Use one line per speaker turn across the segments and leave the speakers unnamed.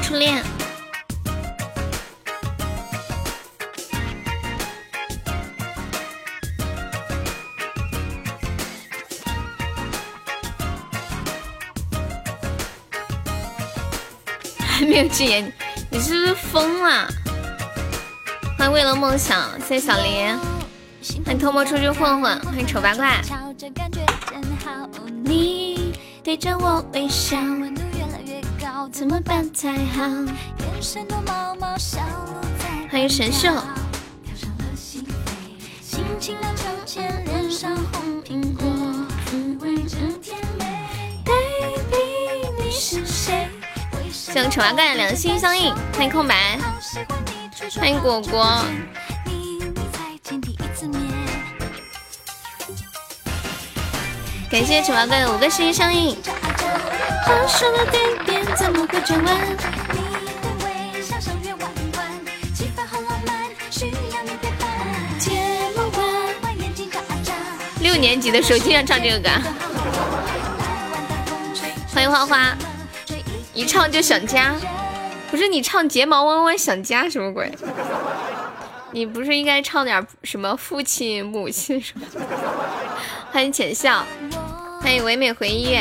初恋。还 没有禁言，你是不是疯了？欢迎为了梦想，谢谢小林。欢迎偷摸出去混混，欢迎丑八怪。你对着我微笑，怎么办才好？眼神多毛毛，小鹿在欢迎神兽。心情两相牵，染上红苹果，滋味真甜美。Baby，你是谁？谢丑八怪两心相印，欢迎空白，欢迎果果。感谢丑八怪的五个心相印。六年级的时候经常唱这个歌。欢迎花花，一唱就想家，不是你唱睫毛弯弯想家什么鬼？你不是应该唱点什么父亲母亲什么？欢迎浅笑。欢迎唯美回忆，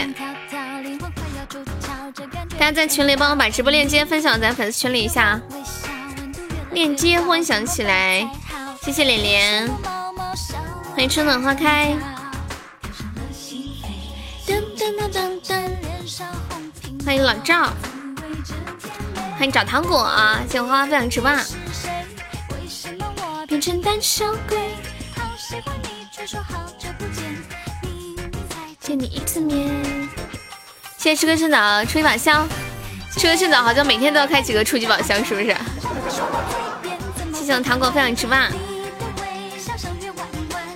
大家在群里帮我把直播链接分享在粉丝群里一下，链接分享起来，谢谢脸脸，欢迎春暖花开，欢迎老赵，欢迎找糖果，谢谢花花分享直播。见你一次面，谢谢吃个趁早出一把香，吃个趁早好像每天都要开几个初级宝箱，是不是？谢谢我糖果分享吃饭。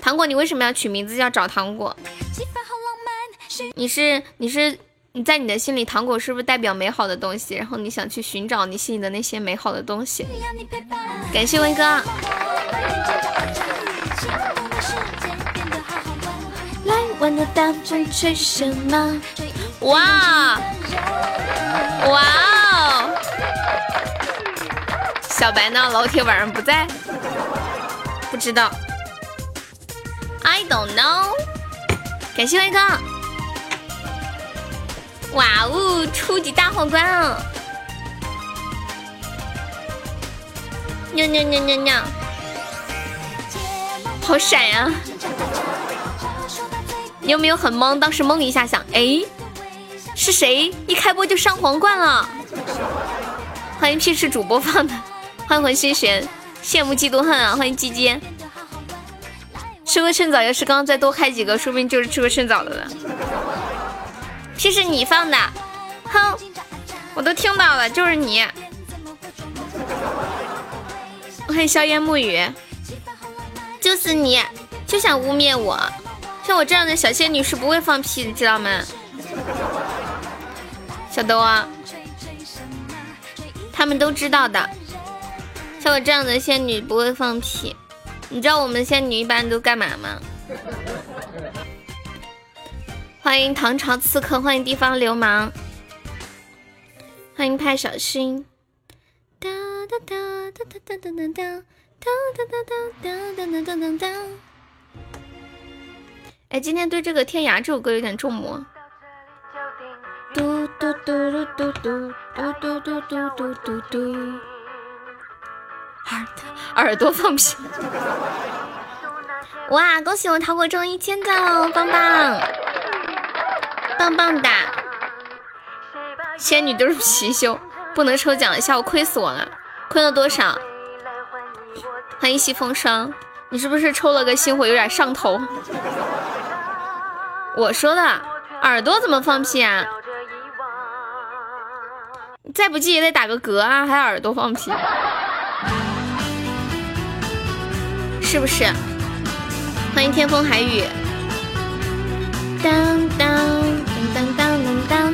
糖果，你为什么要取名字叫找糖果？你是你是你在你的心里，糖果是不是代表美好的东西？然后你想去寻找你心里的那些美好的东西？感谢威哥。来玩的大风吹什么？哇哇哦！小白呢？老铁晚上不在，不知道。I don't know。感谢威哥。哇哦！初级大皇冠啊！尿尿尿尿尿！好闪呀！你有没有很懵？当时懵一下，想，哎，是谁一开播就上皇冠了？欢迎屁事主播放的，欢迎魂心玄，羡慕嫉妒恨啊！欢迎鸡鸡，吃个趁早，要是刚刚再多开几个，说不定就是吃个趁早的了。屁是你放的，哼，我都听到了，就是你。欢迎硝烟暮雨，就是你，就想污蔑我。像我这样的小仙女是不会放屁，你知道吗？小豆啊，他们都知道的。像我这样的仙女不会放屁，你知道我们仙女一般都干嘛吗？欢迎唐朝刺客，欢迎地方流氓，欢迎派小新。哒哒哒哒哒哒哒哒哒哒哒哒哒哒哒哒哒。哎，今天对这个《天涯》这首歌有点重魔。嘟嘟嘟嘟嘟嘟嘟嘟嘟嘟嘟嘟嘟。耳耳朵放屁！哇，恭喜我糖果中一千赞喽，棒棒，棒棒哒！仙女都是貔貅，不能抽奖，下午亏死我了，亏了多少？欢迎西风霜，你是不是抽了个星火，有点上头？我说的耳朵怎么放屁啊？再不济也得打个嗝啊，还耳朵放屁，是不是？欢迎天风海雨。当当当当当当当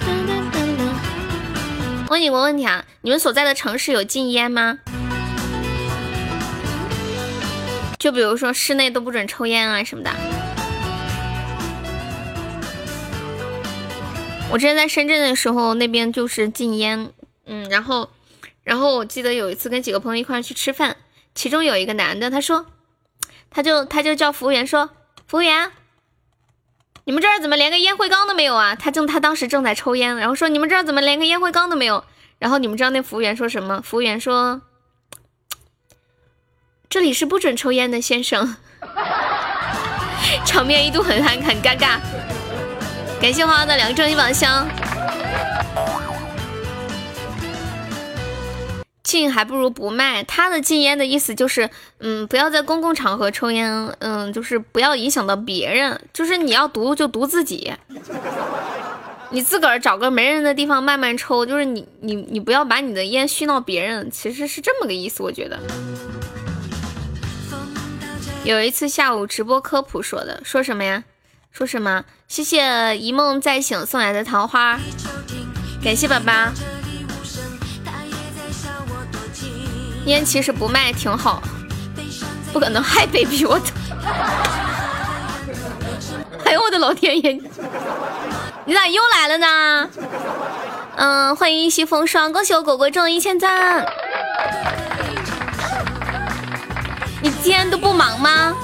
当当当当。问你个问题啊，你们所在的城市有禁烟吗？就比如说室内都不准抽烟啊什么的。我之前在深圳的时候，那边就是禁烟，嗯，然后，然后我记得有一次跟几个朋友一块去吃饭，其中有一个男的，他说，他就他就叫服务员说，服务员，你们这儿怎么连个烟灰缸都没有啊？他正他当时正在抽烟，然后说你们这儿怎么连个烟灰缸都没有？然后你们知道那服务员说什么？服务员说，这里是不准抽烟的，先生。场面一度很尴尬。感谢花花的两个正义宝箱。禁还不如不卖。他的禁烟的意思就是，嗯，不要在公共场合抽烟，嗯，就是不要影响到别人，就是你要毒就毒自己，你自个儿找个没人的地方慢慢抽，就是你你你不要把你的烟熏到别人，其实是这么个意思，我觉得。有一次下午直播科普说的，说什么呀？说什么？谢谢一梦再醒送来的桃花，感谢爸爸。烟其实不卖挺好，不可能害 baby 我的。哎呦我的老天爷，你咋又来了呢？嗯，欢迎一袭风霜，恭喜我果果中了一千赞。你今天都不忙吗？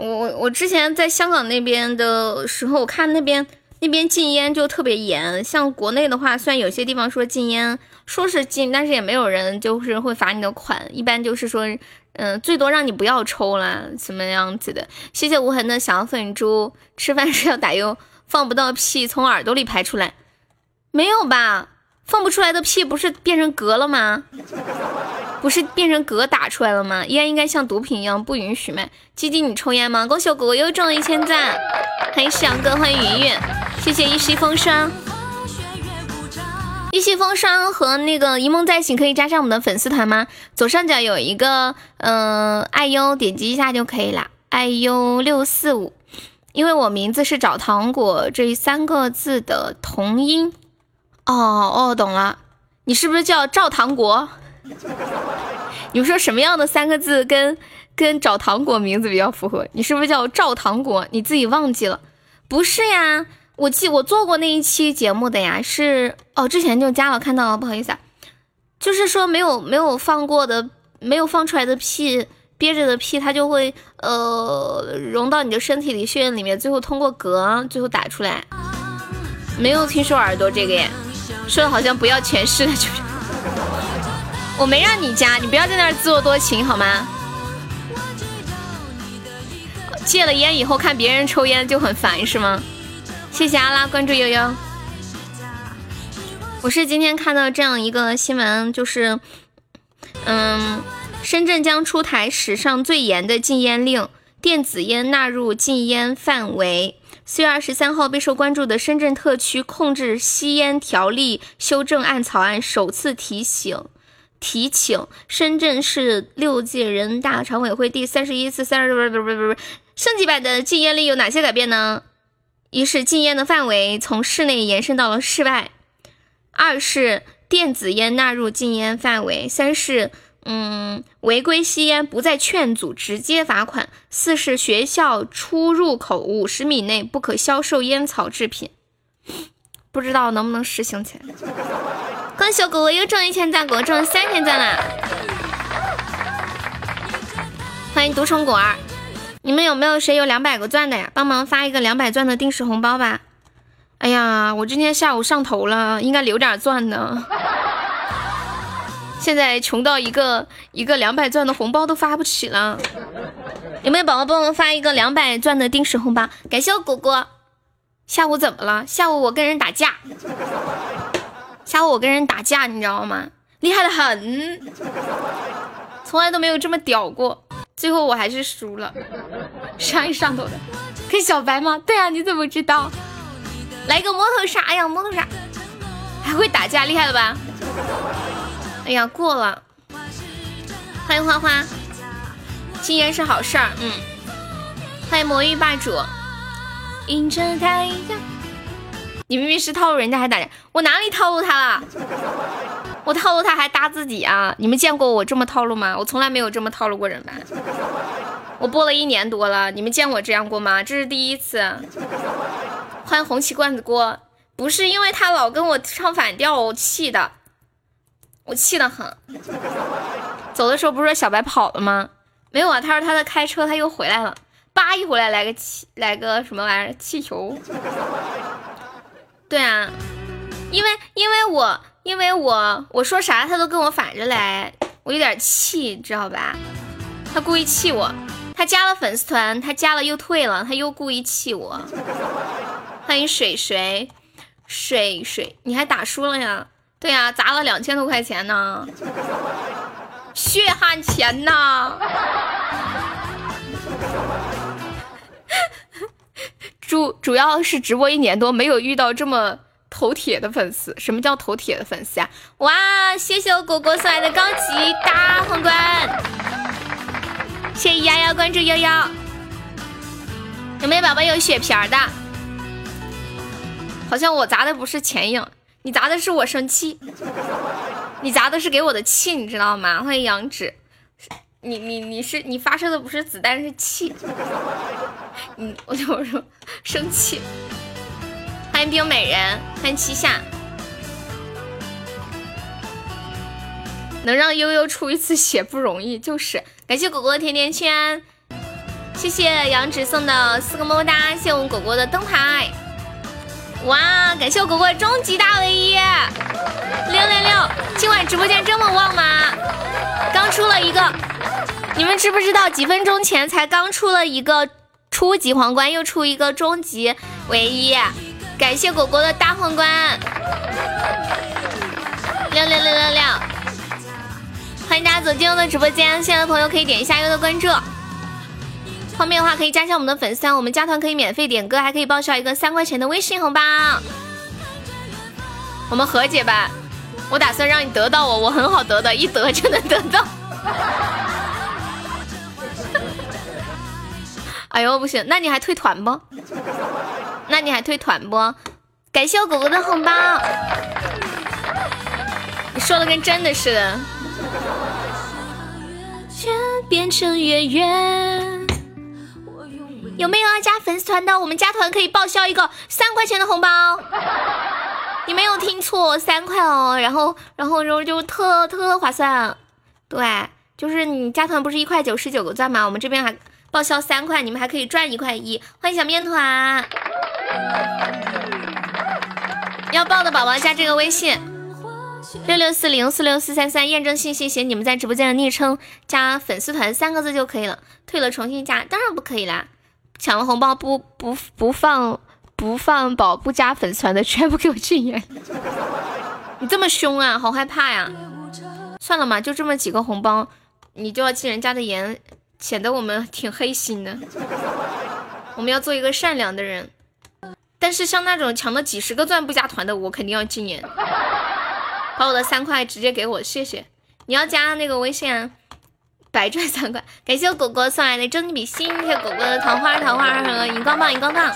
我我之前在香港那边的时候，我看那边那边禁烟就特别严。像国内的话，虽然有些地方说禁烟，说是禁，但是也没有人就是会罚你的款。一般就是说，嗯，最多让你不要抽了，什么样子的？谢谢无痕的小粉猪。吃饭是要打油，放不到屁从耳朵里排出来，没有吧？放不出来的屁不是变成嗝了吗？不是变成嗝打出来了吗？烟应该像毒品一样不允许卖。鸡鸡，你抽烟吗？恭喜我果果又中了一千赞，欢迎夕阳哥，欢迎云云，谢谢一袭风霜，一袭风霜和那个一梦再醒可以加上我们的粉丝团吗？左上角有一个嗯爱优，点击一下就可以了。爱优六四五，因为我名字是找糖果这三个字的同音。哦哦，懂了，你是不是叫赵糖果？你们说什么样的三个字跟跟找糖果名字比较符合？你是不是叫赵糖果？你自己忘记了？不是呀，我记我做过那一期节目的呀，是哦，之前就加了，看到了，不好意思啊，就是说没有没有放过的，没有放出来的屁，憋着的屁，它就会呃融到你的身体里、血液里面，最后通过嗝，最后打出来。没有听说耳朵这个耶。说的好像不要全是的，就是我没让你加，你不要在那儿自作多情好吗？戒了烟以后看别人抽烟就很烦是吗？谢谢阿拉关注悠悠。我是今天看到这样一个新闻，就是嗯，深圳将出台史上最严的禁烟令，电子烟纳入禁烟范围。四月二十三号，备受关注的《深圳特区控制吸烟条例修正案》草案首次提醒提请深圳市六届人大常委会第三十一次三十不是不是不是升级版的禁烟令有哪些改变呢？一是禁烟的范围从室内延伸到了室外，二是电子烟纳入禁烟范围，三是。嗯，违规吸烟不再劝阻，直接罚款。四是学校出入口五十米内不可销售烟草制品，不知道能不能实行起来。恭喜果果又中一千赞，果果中了三千赞啦！欢迎独宠果儿，你们有没有谁有两百个钻的呀？帮忙发一个两百钻的定时红包吧！哎呀，我今天下午上头了，应该留点钻的。现在穷到一个一个两百钻的红包都发不起了，有没有宝宝帮我发一个两百钻的定时红包？感谢我果果。下午怎么了？下午我跟人打架，下午我跟人打架，你知道吗？厉害的很，从来都没有这么屌过。最后我还是输了，上一上头的，跟小白吗？对啊，你怎么知道？来个摩托杀，呀，摩托杀，还会打架，厉害了吧？哎呀，过了！欢迎花花，禁烟是好事儿，嗯。欢迎魔域霸主，迎着太阳。你明明是套路人家还打人，我哪里套路他了？我套路他还搭自己啊？你们见过我这么套路吗？我从来没有这么套路过人吧？我播了一年多了，你们见我这样过吗？这是第一次。欢迎红旗罐子锅，不是因为他老跟我唱反调，我气的，我气得很。走的时候不是说小白跑了吗？没有啊，他说他在开车，他又回来了。叭一回来，来个气，来个什么玩意儿？气球。对啊，因为因为我因为我我说啥他都跟我反着来，我有点气，知道吧？他故意气我，他加了粉丝团，他加了又退了，他又故意气我。欢迎水水水水，你还打输了呀？对呀，砸了两千多块钱呢，血汗钱呢！主主要是直播一年多，没有遇到这么头铁的粉丝。什么叫头铁的粉丝啊？哇，谢谢我果果送来的高级大皇冠，谢谢丫丫关注悠悠。有没有宝宝有血瓶的？好像我砸的不是钱影，你砸的是我生气，你砸的是给我的气，你知道吗？欢迎杨芷，你你你是你发射的不是子弹是气。嗯，我就说生气。欢迎冰美人，欢迎七夏。能让悠悠出一次血不容易，就是感谢果果的甜甜圈，谢谢杨芷送的四个么么哒，谢谢我们果果的灯牌。哇，感谢果果终极大唯一六六六！今晚直播间这么旺吗？刚出了一个，你们知不知道？几分钟前才刚出了一个。初级皇冠又出一个终极唯一，感谢果果的大皇冠，六六六六六，欢迎大家走进我的直播间，新来的朋友可以点一下右的关注，方便的话可以加一下我们的粉丝团，我们加团可以免费点歌，还可以报销一个三块钱的微信红包，我们和解吧，我打算让你得到我，我很好得的，一得就能得到。哎呦不行，那你还退团不？那你还退团不？感谢我狗狗的红包，你说的跟真的似的。变成月圆。有没有要加粉丝团的？我们加团可以报销一个三块钱的红包。你没有听错，三块哦。然后，然后，然后就特特划算。对，就是你加团不是一块九十九个钻吗？我们这边还。报销三块，你们还可以赚一块一。欢迎小面团，要报的宝宝加这个微信六六四零四六四三三，验证信息写你们在直播间的昵称加粉丝团三个字就可以了。退了重新加，当然不可以啦！抢了红包不不不放不放宝不加粉丝团的全部给我禁言！你这么凶啊，好害怕呀！算了嘛，就这么几个红包，你就要禁人家的言。显得我们挺黑心的，我们要做一个善良的人。但是像那种抢了几十个钻不加团的，我肯定要禁言。把我的三块直接给我，谢谢。你要加那个微信啊，白赚三块。感谢我果果送来的真比心，谢果果的桃花桃花和荧光棒荧光棒。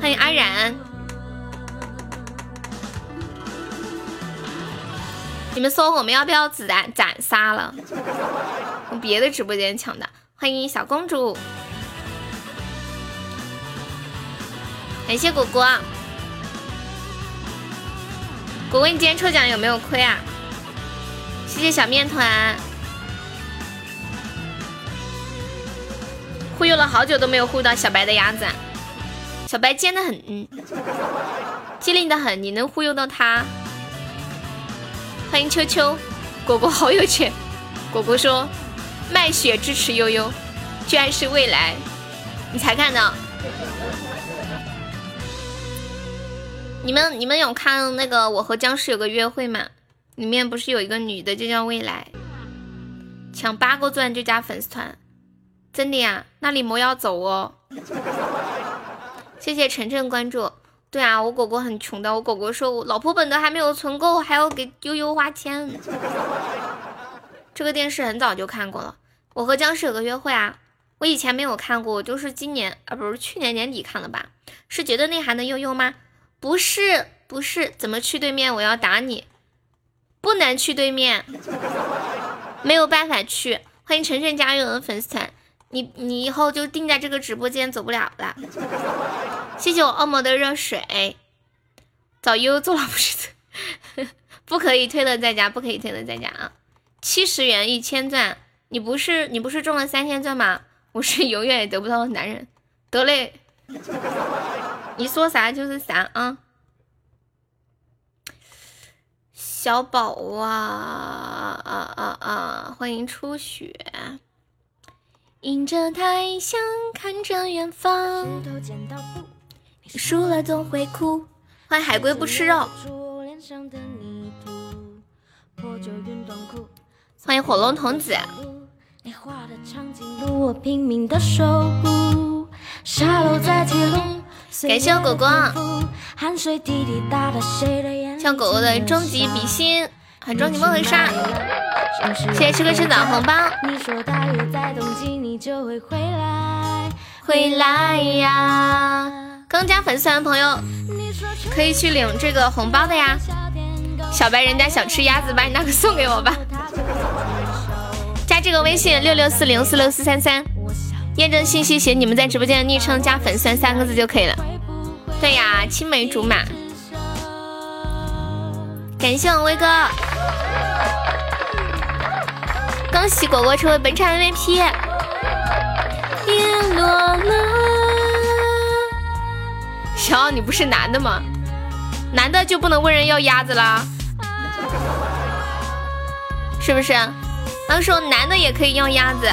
欢迎阿染。你们说我们要不要子弹斩杀了？从别的直播间抢的。欢迎小公主，感谢果果。果果，你今天抽奖有没有亏啊？谢谢小面团，忽悠了好久都没有忽悠到小白的鸭子，小白尖的很，机灵的很，你能忽悠到他？欢迎秋秋，果果好有钱。果果说卖血支持悠悠，居然是未来，你才看到。你们你们有看那个《我和僵尸有个约会》吗？里面不是有一个女的就叫未来，抢八个钻就加粉丝团，真的呀？那你莫要走哦。谢谢晨晨关注。对啊，我果果很穷的。我果果说，我老婆本都还没有存够，还要给悠悠花钱。这个电视很早就看过了，《我和僵尸有个约会》啊，我以前没有看过，我就是今年啊，不是去年年底看的吧？是觉得内涵的悠悠吗？不是，不是，怎么去对面？我要打你！不能去对面，没有办法去。欢迎晨晨加入我的粉丝团，你你以后就定在这个直播间走不了了。谢谢我恶魔的热水，早优做了不是 不可以退了在家，不可以退了在家啊！七十元一千钻，你不是你不是中了三千钻吗？我是永远也得不到的男人，得嘞，你说啥就是啥啊！小宝啊啊啊啊！欢迎初雪。迎着太阳，看着远方。输了总会哭。欢迎海龟不吃肉。欢迎火龙童子。感谢我狗狗。像狗狗的终极比心，还终极梦回杀。谢谢吃哥吃枣红包。回来呀！刚加粉丝团的朋友可以去领这个红包的呀。小白人家想吃鸭子，把你那个送给我吧。加这个微信六六四零四六四三三，验证信息写你们在直播间的昵称加粉丝团三个字就可以了。对呀，青梅竹马。感谢我威哥。恭喜果果成为本场 MVP。叶落了。小奥，你不是男的吗？男的就不能问人要鸭子啦？是不是？他说男的也可以要鸭子，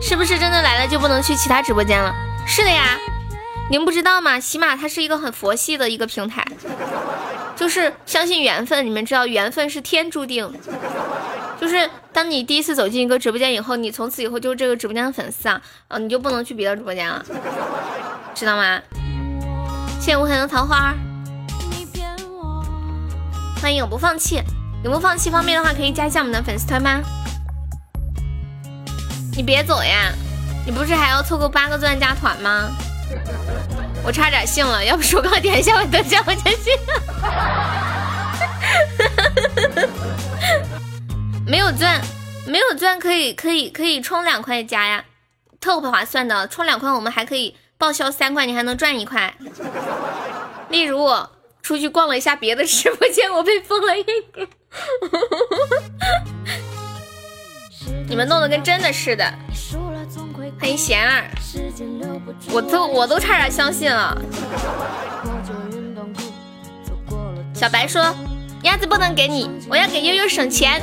是不是真的来了就不能去其他直播间了？是的呀，你们不知道吗？喜马它是一个很佛系的一个平台。就是相信缘分，你们知道缘分是天注定。就是当你第一次走进一个直播间以后，你从此以后就是这个直播间的粉丝啊，啊，你就不能去别的直播间了，知道吗？谢谢无痕的桃花，欢迎永不放弃，永不放弃方便的话可以加一下我们的粉丝团吗？你别走呀，你不是还要凑够八个钻加团吗？我差点信了，要不是我点一下我的奖，我就信了。没有钻，没有钻可以可以可以充两块加呀，特划算的。充两块我们还可以报销三块，你还能赚一块。例如我出去逛了一下别的直播间，我被封了一个。你们弄得跟真的似的。欢迎贤儿，我都我都差点相信了。小白说：“鸭子不能给你，我要给悠悠省钱。”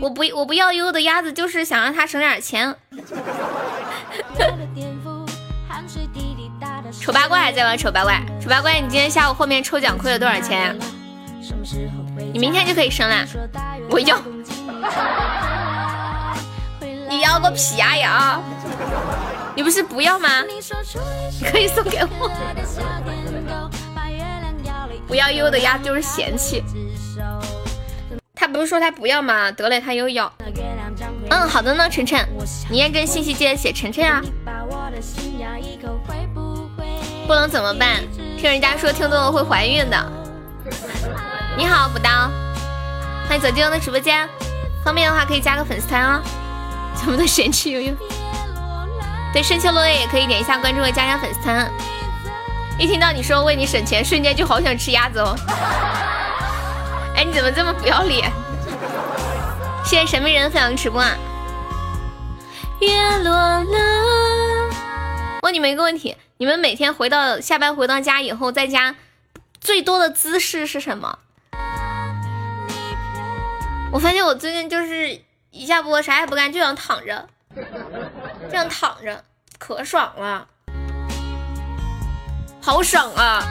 我不我不要悠悠的鸭子，就是想让他省点钱。丑八怪还在吗？丑八怪，丑八怪，你今天下午后面抽奖亏了多少钱？你明天就可以升了，我要。你要个屁呀呀！你不是不要吗？你可以送给我。不要悠的鸭就是嫌弃。他不是说他不要吗？得嘞，他又要。嗯，好的呢，晨晨，你验证信息记得写晨晨啊。不能怎么办？听人家说听多了会怀孕的。你好，补刀，欢迎走进我的直播间。方便的话可以加个粉丝团哦。咱们的神奇悠悠，对深秋落叶也可以点一下关注和加加粉丝团。一听到你说为你省钱，瞬间就好想吃鸭子哦。哎，你怎么这么不要脸？谢谢神秘人分享直播啊。月落了。问你们一个问题：你们每天回到下班回到家以后，在家最多的姿势是什么？我发现我最近就是。一下播啥也不干，就想躺着，这样躺着可爽了，好爽啊！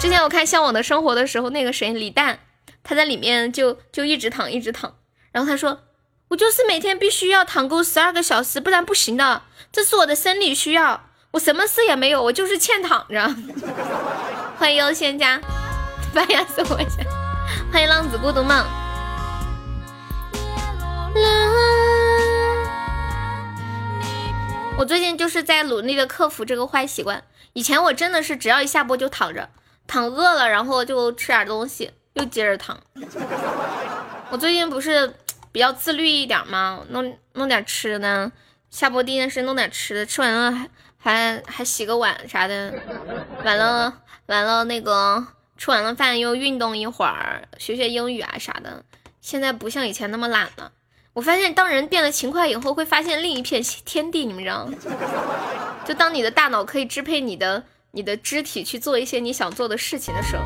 之前我看《向往的生活》的时候，那个谁李诞，他在里面就就一直躺一直躺，然后他说：“我就是每天必须要躺够十二个小时，不然不行的，这是我的生理需要。我什么事也没有，我就是欠躺着。”欢迎优先家，半夜送我一下。欢迎浪子孤独梦。我最近就是在努力的克服这个坏习惯。以前我真的是只要一下播就躺着，躺饿了然后就吃点东西，又接着躺。我最近不是比较自律一点吗？弄弄点吃的，下播第一件事弄点吃的，吃完了还还还洗个碗啥的，完了完了那个吃完了饭又运动一会儿，学学英语啊啥的。现在不像以前那么懒了。我发现当人变得勤快以后，会发现另一片天地，你们知道吗？就当你的大脑可以支配你的你的肢体去做一些你想做的事情的时候。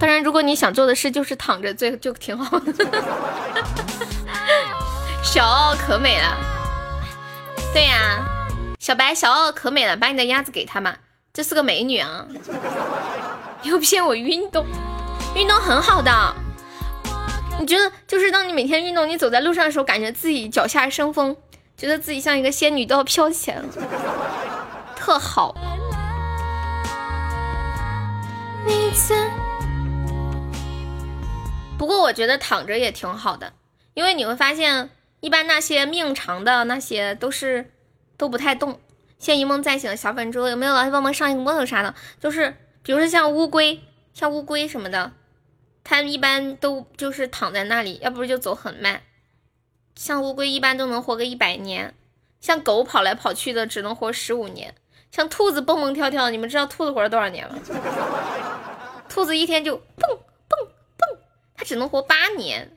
当然，如果你想做的事就是躺着，最就挺好的。小奥可美了，对呀，小白小奥可美了，把你的鸭子给他嘛，这是个美女啊！又骗我运动，运动很好的。你觉得就是当你每天运动，你走在路上的时候，感觉自己脚下生风，觉得自己像一个仙女都要飘起来了，特好。不过我觉得躺着也挺好的，因为你会发现，一般那些命长的那些都是都不太动。谢一梦再醒的小粉猪，有没有老铁帮忙上一个摸头啥的？就是比如说像乌龟，像乌龟什么的。它一般都就是躺在那里，要不就走很慢。像乌龟一般都能活个一百年，像狗跑来跑去的只能活十五年，像兔子蹦蹦跳跳，你们知道兔子活了多少年吗？兔子一天就蹦蹦蹦，它只能活八年，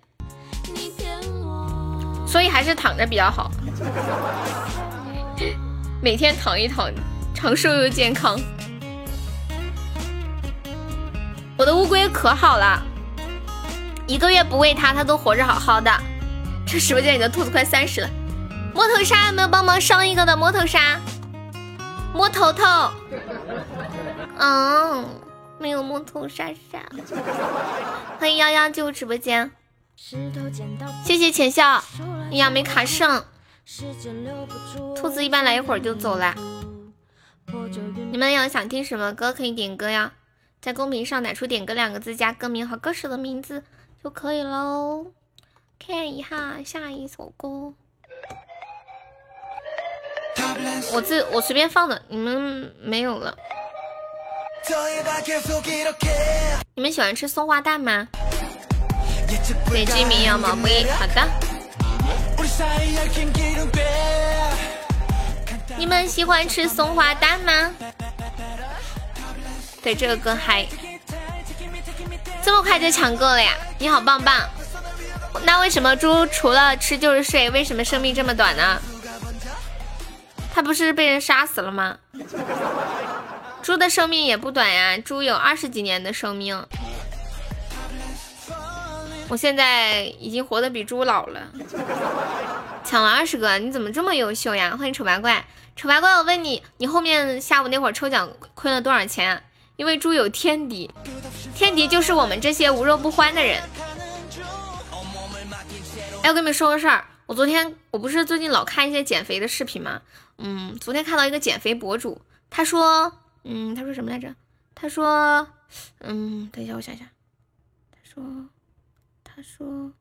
所以还是躺着比较好。每天躺一躺，长寿又健康。我的乌龟可好了。一个月不喂它，它都活着好好的。这直播间里的兔子快三十了。摸头杀有没有帮忙上一个的摸头杀？摸头头。嗯，没有摸头杀杀。欢迎幺幺进入直播间。谢谢浅笑。哎呀，没卡上。兔子一般来一会儿就走了。你们有想听什么歌可以点歌呀？在公屏上打出“点歌”两个字，加歌名和歌手的名字。就可以喽，看一下下一首歌。我自我随便放的，你们没有了。你们喜欢吃松花蛋吗？北京民谣毛？不易，好的。你们喜欢吃松花蛋吗？对这个歌嗨。这么快就抢够了呀！你好棒棒。那为什么猪除了吃就是睡？为什么生命这么短呢？它不是被人杀死了吗？猪的生命也不短呀，猪有二十几年的生命。我现在已经活得比猪老了。抢了二十个，你怎么这么优秀呀？欢迎丑八怪，丑八怪，我问你，你后面下午那会儿抽奖亏了多少钱？因为猪有天敌，天敌就是我们这些无肉不欢的人。哎，我跟你们说个事儿，我昨天我不是最近老看一些减肥的视频吗？嗯，昨天看到一个减肥博主，他说，嗯，他说什么来着？他说，嗯，等一下，我想想，他说，他说，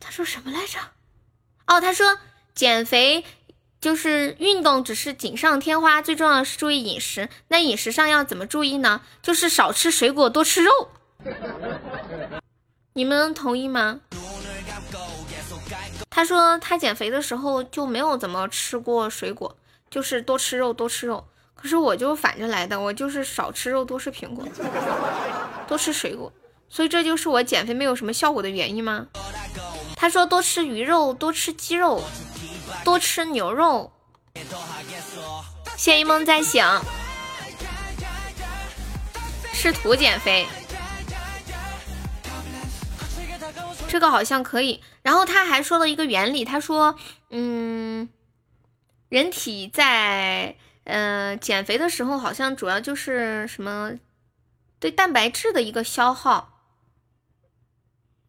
他说什么来着？哦，他说减肥。就是运动只是锦上添花，最重要的是注意饮食。那饮食上要怎么注意呢？就是少吃水果，多吃肉。你们同意吗？他说他减肥的时候就没有怎么吃过水果，就是多吃肉，多吃肉。可是我就反着来的，我就是少吃肉，多吃苹果，多吃水果。所以这就是我减肥没有什么效果的原因吗？他说多吃鱼肉，多吃鸡肉。多吃牛肉，谢一梦在醒，试图减肥，这个好像可以。然后他还说了一个原理，他说，嗯，人体在呃减肥的时候，好像主要就是什么对蛋白质的一个消耗。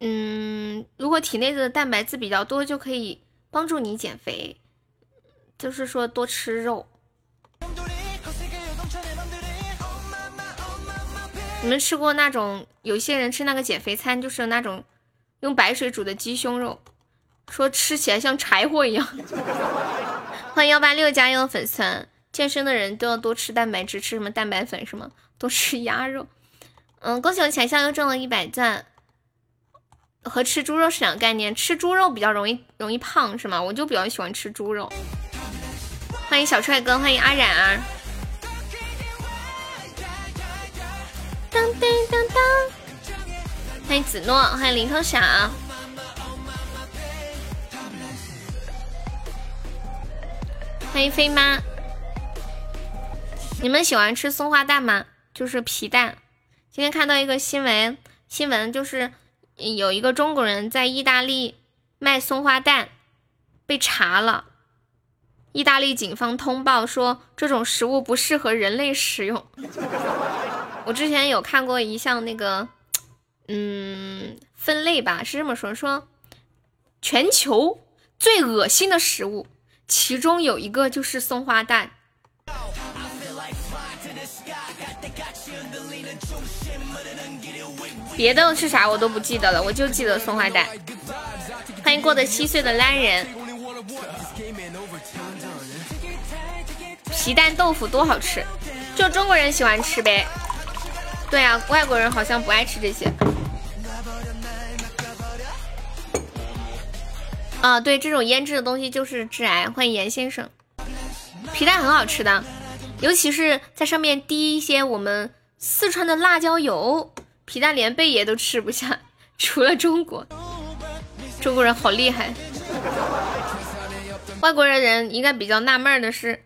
嗯，如果体内的蛋白质比较多，就可以。帮助你减肥，就是说多吃肉。你们吃过那种？有些人吃那个减肥餐，就是那种用白水煮的鸡胸肉，说吃起来像柴火一样。欢迎幺八六加油粉丝，健身的人都要多吃蛋白质，吃什么蛋白粉什么，多吃鸭肉。嗯，恭喜我彩笑又中了一百钻。和吃猪肉是两个概念，吃猪肉比较容易容易胖是吗？我就比较喜欢吃猪肉。欢迎小帅哥，欢迎阿冉儿。当当当当！欢迎子诺，欢迎林头小，欢迎飞妈。你们喜欢吃松花蛋吗？就是皮蛋。今天看到一个新闻，新闻就是有一个中国人在意大利卖松花蛋，被查了。意大利警方通报说，这种食物不适合人类食用。我之前有看过一项那个，嗯，分类吧，是这么说：说全球最恶心的食物，其中有一个就是松花蛋。别的是啥我都不记得了，我就记得松花蛋。欢迎过得七岁的烂人。皮蛋豆腐多好吃，就中国人喜欢吃呗。对啊，外国人好像不爱吃这些。啊，对，这种腌制的东西就是致癌。欢迎严先生，皮蛋很好吃的，尤其是在上面滴一些我们四川的辣椒油，皮蛋连贝爷都吃不下，除了中国，中国人好厉害。外国人人应该比较纳闷的是。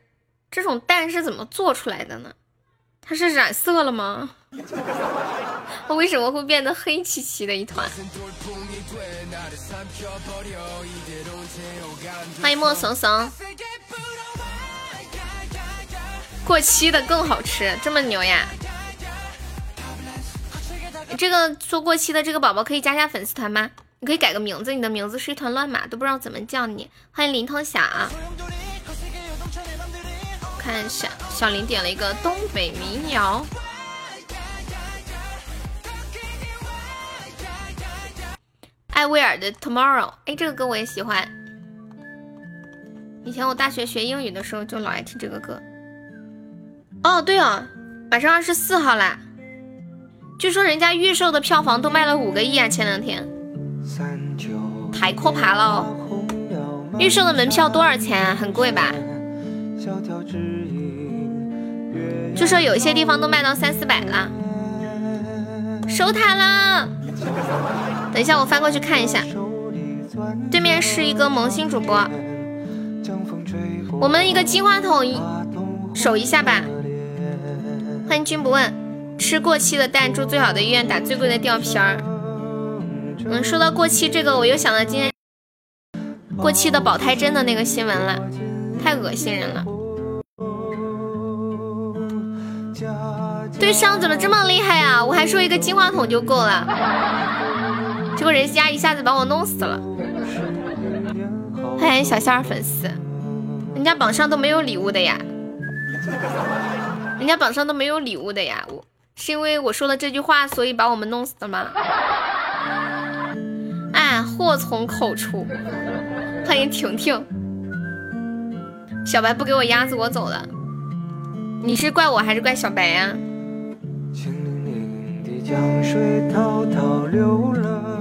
这种蛋是怎么做出来的呢？它是染色了吗？它 为什么会变得黑漆漆的一团？欢迎莫怂怂，过期的更好吃，这么牛呀！这个说过期的这个宝宝可以加下粉丝团吗？你可以改个名字，你的名字是一团乱码，都不知道怎么叫你。欢迎林通晓。看一下，小林点了一个东北民谣，艾薇儿的《Tomorrow》。哎，这个歌我也喜欢。以前我大学学英语的时候就老爱听这个歌。哦，对哦，马上二十四号啦，据说人家预售的票房都卖了五个亿啊！前两天，太可怕了。预售的门票多少钱？很贵吧？就说有些地方都卖到三四百了，收摊啦！等一下，我翻过去看一下。对面是一个萌新主播，我们一个金话筒守一下吧。欢迎君不问，吃过期的蛋，住最好的医院，打最贵的吊瓶儿。嗯，说到过期这个，我又想到今天过期的保胎针的那个新闻了，太恶心人了。对上怎么这么厉害啊？我还说一个金话筒就够了，结果人家一下子把我弄死了。欢迎小仙儿粉丝，人家榜上都没有礼物的呀，人家榜上都没有礼物的呀，我是因为我说了这句话，所以把我们弄死的吗？哎，祸从口出。欢迎婷婷，小白不给我鸭子，我走了。你是怪我还是怪小白呀？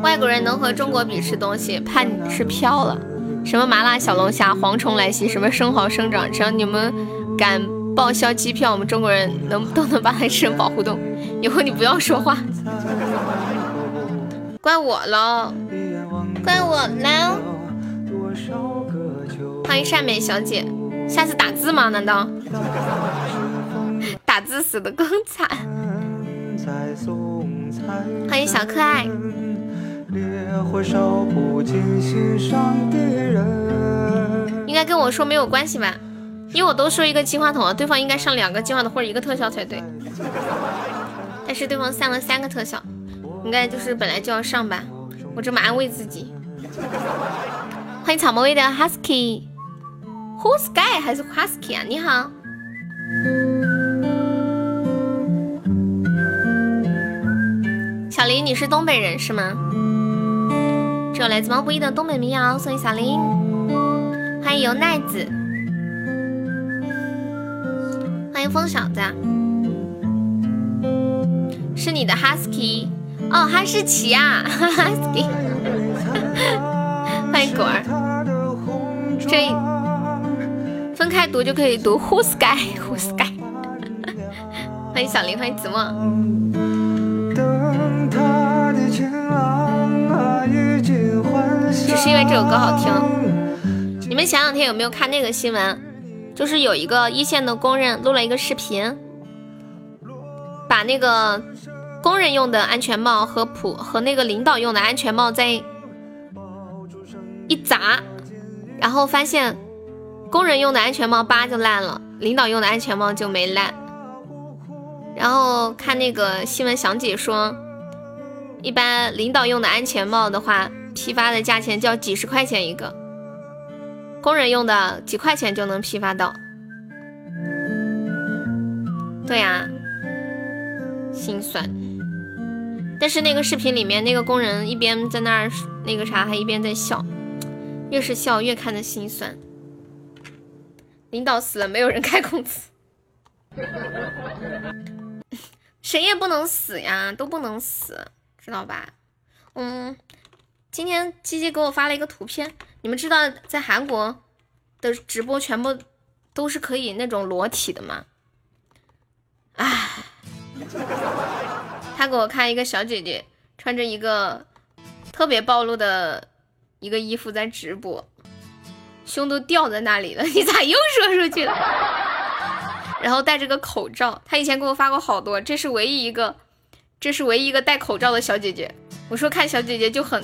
外国人能和中国比吃东西，怕你吃飘了。什么麻辣小龙虾、蝗虫来袭，什么生蚝生长，只要你们敢报销机票，我们中国人能 都能把它吃成保护动以后你不要说话，怪我喽，怪我喽。欢迎善美小姐，下次打字吗？难道？打字死的更惨。欢迎小可爱。应该跟我说没有关系吧？因为我都说一个金话筒了，对方应该上两个金话筒或者一个特效才对。但是对方上了三个特效，应该就是本来就要上吧？我这么安慰自己。欢迎草莓味的 Husky，Who's Guy 还是 Husky 啊？你好。小林，你是东北人是吗？这来自毛不易的东北民谣送给小林。欢迎油奈子，欢迎风小子。是你的 husky 哦，哈士奇啊，husky。欢迎果儿，这分开读就可以读 who sky who sky。欢迎小林，欢迎子墨。只是因为这首歌好听。你们前两天有没有看那个新闻？就是有一个一线的工人录了一个视频，把那个工人用的安全帽和普和那个领导用的安全帽在一砸，然后发现工人用的安全帽叭就烂了，领导用的安全帽就没烂。然后看那个新闻详解说，一般领导用的安全帽的话，批发的价钱就要几十块钱一个。工人用的几块钱就能批发到，对呀，心酸。但是那个视频里面那个工人一边在那儿那个啥，还一边在笑，越是笑越看着心酸。领导死了，没有人开工资，谁也不能死呀，都不能死，知道吧？嗯。今天鸡鸡给我发了一个图片，你们知道在韩国的直播全部都是可以那种裸体的吗？唉，他给我看一个小姐姐穿着一个特别暴露的一个衣服在直播，胸都吊在那里了，你咋又说出去了？然后戴着个口罩，他以前给我发过好多，这是唯一一个，这是唯一一个戴口罩的小姐姐。我说看小姐姐就很。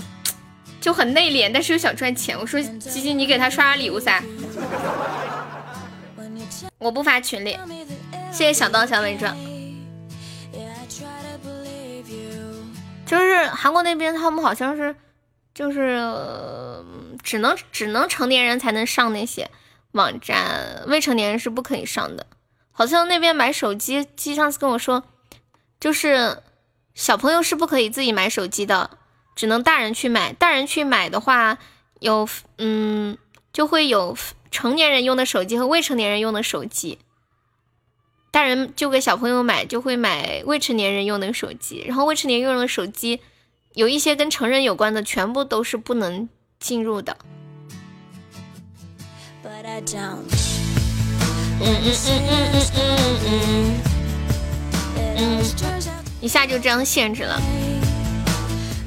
就很内敛，但是又想赚钱。我说吉吉，你给他刷刷礼物噻。我不发群里，谢谢小刀小伪装。就是韩国那边，他们好像是，就是只能只能成年人才能上那些网站，未成年人是不可以上的。好像那边买手机，机上次跟我说，就是小朋友是不可以自己买手机的。只能大人去买，大人去买的话，有嗯，就会有成年人用的手机和未成年人用的手机。大人就给小朋友买，就会买未成年人用的手机，然后未成年用的手机有一些跟成人有关的，全部都是不能进入的。嗯嗯嗯嗯嗯嗯嗯，嗯，一下就这样限制了。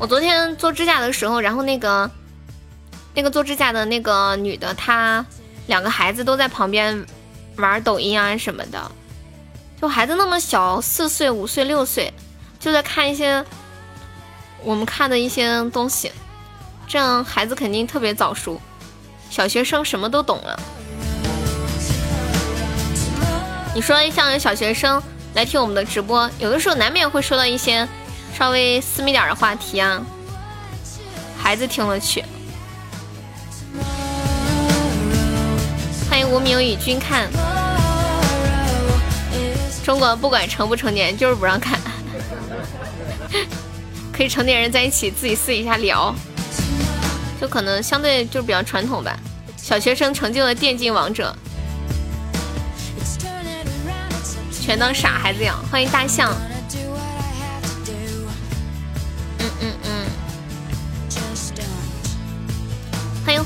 我昨天做指甲的时候，然后那个那个做指甲的那个女的，她两个孩子都在旁边玩抖音啊什么的，就孩子那么小，四岁、五岁、六岁，就在看一些我们看的一些东西，这样孩子肯定特别早熟，小学生什么都懂了。你说像有小学生来听我们的直播，有的时候难免会说到一些。稍微私密点的话题啊，孩子听了去。欢迎无名与君看。中国不管成不成年，就是不让看。可以成年人在一起自己私底下聊，就可能相对就是比较传统吧。小学生成就了电竞王者，全当傻孩子养。欢迎大象。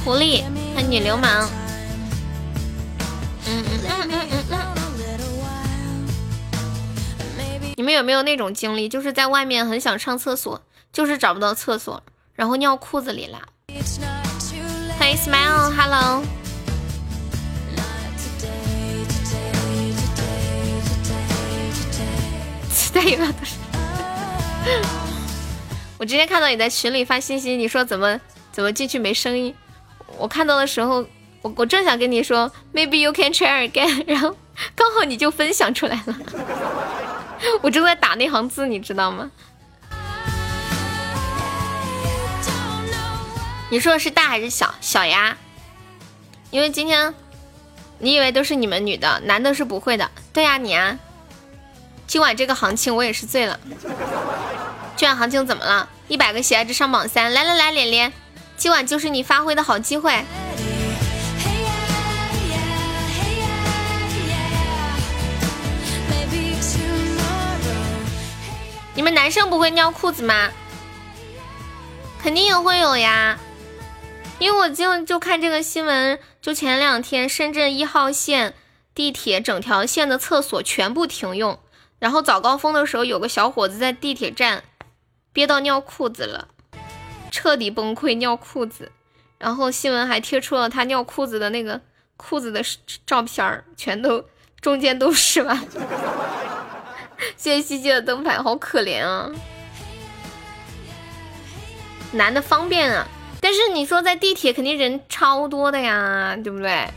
狐狸，欢迎女流氓。嗯嗯嗯嗯嗯。你们有没有那种经历，就是在外面很想上厕所，就是找不到厕所，然后尿裤子里了？欢迎 Smile，Hello。期待一个。我之前看到你在群里发信息，你说怎么怎么进去没声音？我看到的时候，我我正想跟你说，maybe you can try again，然后刚好你就分享出来了。我正在打那行字，你知道吗？你说的是大还是小？小呀，因为今天你以为都是你们女的，男的是不会的。对呀，你啊，今晚这个行情我也是醉了。今晚行情怎么了？一百个喜爱值上榜三，来来来，脸脸。今晚就是你发挥的好机会。你们男生不会尿裤子吗？肯定也会有呀，因为我就就看这个新闻，就前两天深圳一号线地铁整条线的厕所全部停用，然后早高峰的时候有个小伙子在地铁站憋到尿裤子了，彻底崩溃尿裤子，然后新闻还贴出了他尿裤子的那个裤子的照片儿，全都中间都是吧。谢谢西西的灯牌，好可怜啊。男的方便啊，但是你说在地铁肯定人超多的呀，对不对？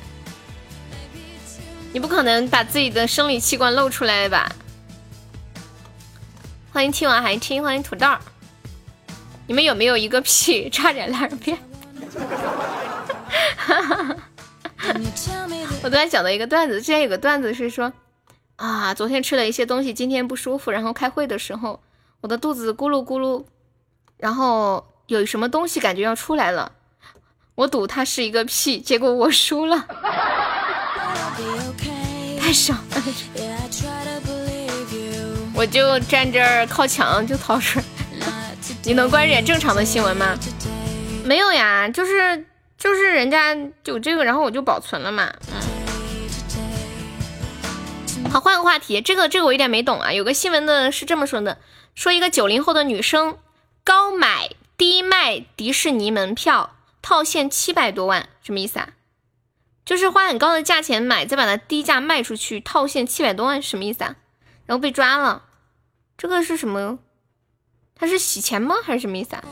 你不可能把自己的生理器官露出来吧？欢迎听完还听，欢迎土豆。你们有没有一个屁差点拉耳边？我昨天想到一个段子，之前有个段子是说啊，昨天吃了一些东西，今天不舒服，然后开会的时候，我的肚子咕噜咕噜，然后。有什么东西感觉要出来了，我赌它是一个屁，结果我输了，太爽了！我就站这儿靠墙就掏出来。你能关注点正常的新闻吗？没有呀，就是就是人家有这个，然后我就保存了嘛。嗯好，换个话题，这个这个我有点没懂啊。有个新闻的是这么说的，说一个九零后的女生高买。低卖迪士尼门票套现七百多万，什么意思啊？就是花很高的价钱买，再把它低价卖出去，套现七百多万，什么意思啊？然后被抓了，这个是什么？他是洗钱吗？还是什么意思啊？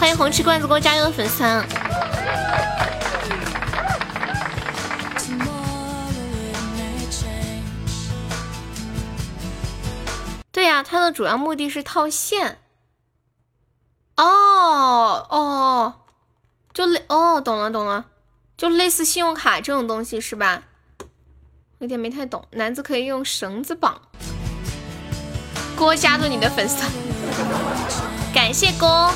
欢迎红吃罐子给我加油的粉丝。对呀，他的主要目的是套现。哦哦，就类哦，懂了懂了，就类似信用卡这种东西是吧？有点没太懂。男子可以用绳子绑。哥加入你的粉丝，感谢哥。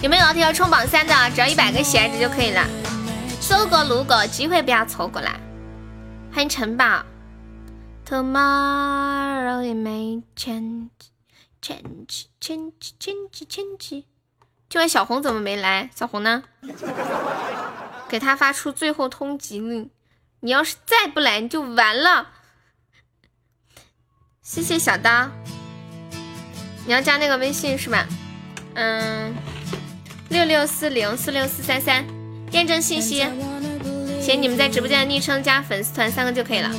有没有老铁要冲榜三的？只要一百个喜爱值就可以了。走过路过，机会不要错过啦！欢迎城堡。Tomorrow it may change. change change change change，今晚小红怎么没来？小红呢？给他发出最后通缉令，你要是再不来，你就完了。谢谢小刀，你要加那个微信是吧？嗯，六六四零四六四三三，验证信息，写你们在直播间的昵称加粉丝团三个就可以了。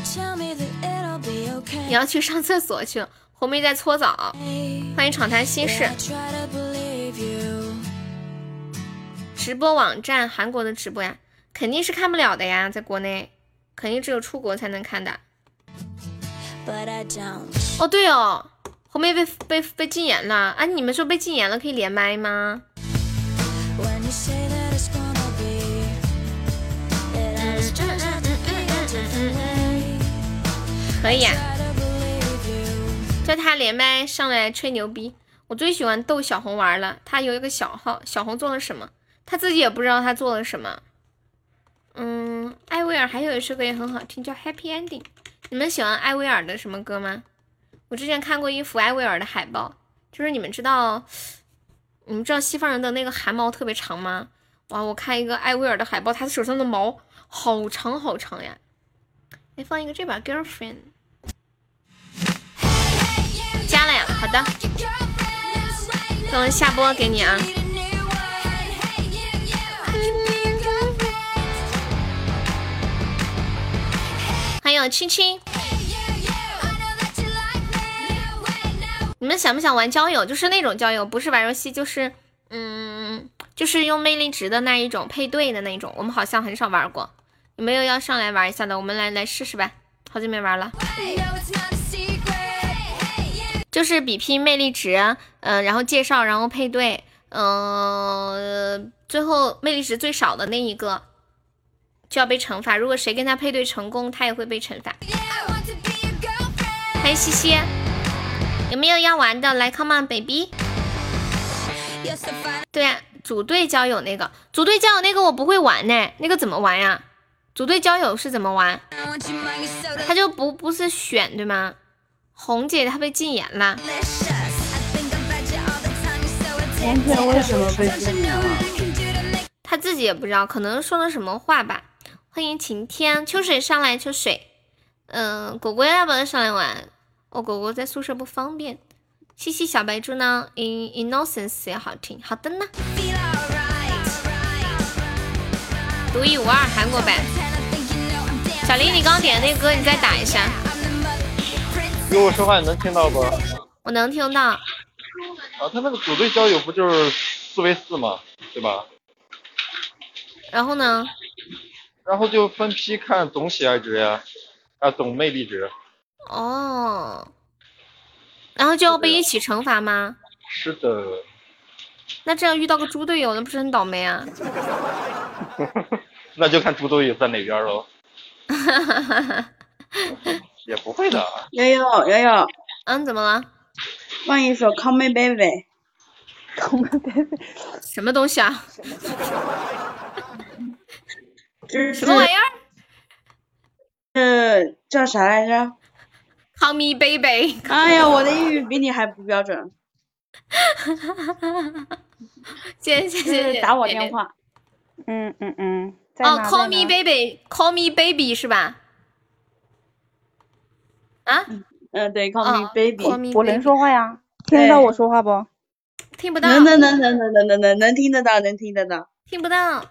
你要去上厕所去了。红梅在搓澡，欢迎闯谈心事。直播网站，韩国的直播呀，肯定是看不了的呀，在国内肯定只有出国才能看的。哦对哦，红梅被被被禁言了啊！你们说被禁言了可以连麦吗？可以呀。叫他连麦上来吹牛逼，我最喜欢逗小红玩了。他有一个小号，小红做了什么，他自己也不知道他做了什么。嗯，艾薇儿还有一首歌也很好听，叫《Happy Ending》。你们喜欢艾薇儿的什么歌吗？我之前看过一幅艾薇儿的海报，就是你们知道，你们知道西方人的那个汗毛特别长吗？哇，我看一个艾薇儿的海报，他手上的毛好长好长呀。来放一个这把《Girlfriend》。加了呀，好的，等我下播给你啊。还有青青，你们想不想玩交友？就是那种交友，不是玩游戏，就是嗯，就是用魅力值的那一种配对的那种。我们好像很少玩过，有没有要上来玩一下的？我们来来试试呗，好久没玩了。就是比拼魅力值，嗯，然后介绍，然后配对，嗯，最后魅力值最少的那一个就要被惩罚。如果谁跟他配对成功，他也会被惩罚。欢迎西西，有没有要玩的？来，come on baby。对啊，组队交友那个，组队交友那个我不会玩呢，那个怎么玩呀？组队交友是怎么玩？他就不不是选对吗？红姐她被禁言了。
红姐为什么被禁言了？
她自己也不知道，可能说了什么话吧。欢迎晴天，秋水上来，秋水。嗯，果果要不要上来玩？哦果果在宿舍不方便。西西小白猪呢？In Innocence 也好听。好的呢。独一无二韩国版。小林，你刚刚点的那个歌，你再打一下。
跟我说话你能听到不？
我能听到。啊，
他那个组队交友不就是四 v 四吗？对吧？
然后呢？
然后就分批看总喜爱值呀，啊，总魅力值。
哦。然后就要被一起惩罚吗？
是的。
那这样遇到个猪队友，那不是很倒霉啊？
那就看猪队友在哪边喽。也不会的。
悠悠悠悠，
嗯，怎么了？
放一首《Call Me Baby》。
Call Me Baby，什么东西啊？什么玩意儿？
呃，叫啥来着
？Call me baby。
哎呀，我的英语比你还不标准。
谢谢谢谢。
打我电话。嗯嗯嗯。
哦，Call me baby，Call me baby 是吧？啊？
嗯，对，Call me baby。
我能说话呀？听得到我说话不？
听不到。
能能能能能能能能能听得到，能听得到。
听不到。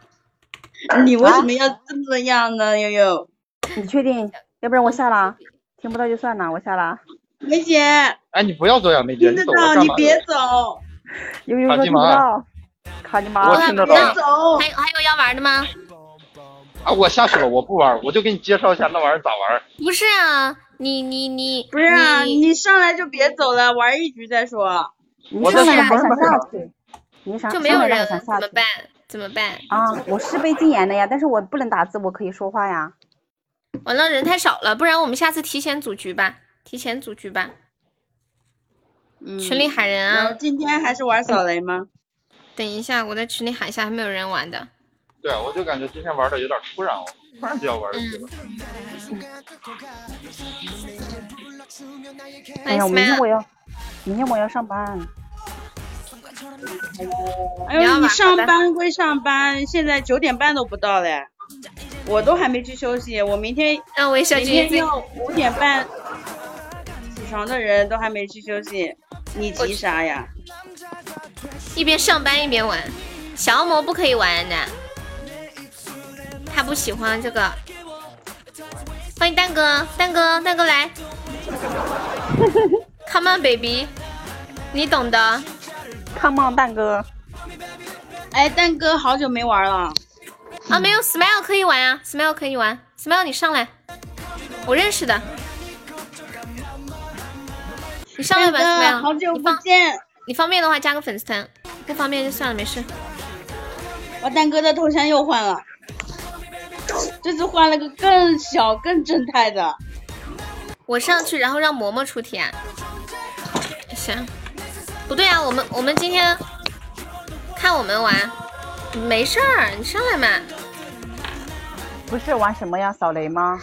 你为什么要这么样呢，悠悠？
你确定？要不然我下了。听不到就算了，我下了。
梅姐，
哎，你不要这样，梅姐，
听得到，你别走。
悠悠说听不到。卡你妈！
我听得到。
还有还有要玩的吗？
啊，我下去了，我不玩，我就给你介绍一下那玩意儿咋玩。
不是啊，你你你
不是啊，你上来就别走了，玩一局再说。
你上来还想下去？你啥
就没有人怎么办？怎么办？
啊，我是被禁言的呀，但是我不能打字，我可以说话呀。
完了，人太少了，不然我们下次提前组局吧，提前组局吧。群里喊人啊！
今天还是玩扫雷吗？
等一下，我在群里喊一下，还没有人玩的。
对啊，我就感觉今天玩的有点突然哦，突然就要玩游戏了。
哎呀，明天我要，明天我要上班。
哎呦，你上班归上班，现在九点半都不到嘞。我都还没去休息，我明天
让我小
明天要五点半起床的人都还没去休息，你急啥呀？
一边上班一边玩，小恶魔不可以玩的，他不喜欢这个。欢迎蛋哥，蛋哥，蛋哥来，Come on baby，你懂的
，Come on 蛋哥，
哎，蛋哥好久没玩了。
啊，没有，Smile 可以玩啊，Smile 可以玩，Smile 你上来，我认识的，你上来吧，Smile，
好久不见，
你方便的话加个粉丝团，不方便就算了，没事。
我蛋哥的头像又换了，这次换了个更小、更正太的。
我上去，然后让嬷嬷出题啊。行，不对啊，我们我们今天看我们玩。没事儿，你上来嘛。
不是玩什么呀？扫雷吗？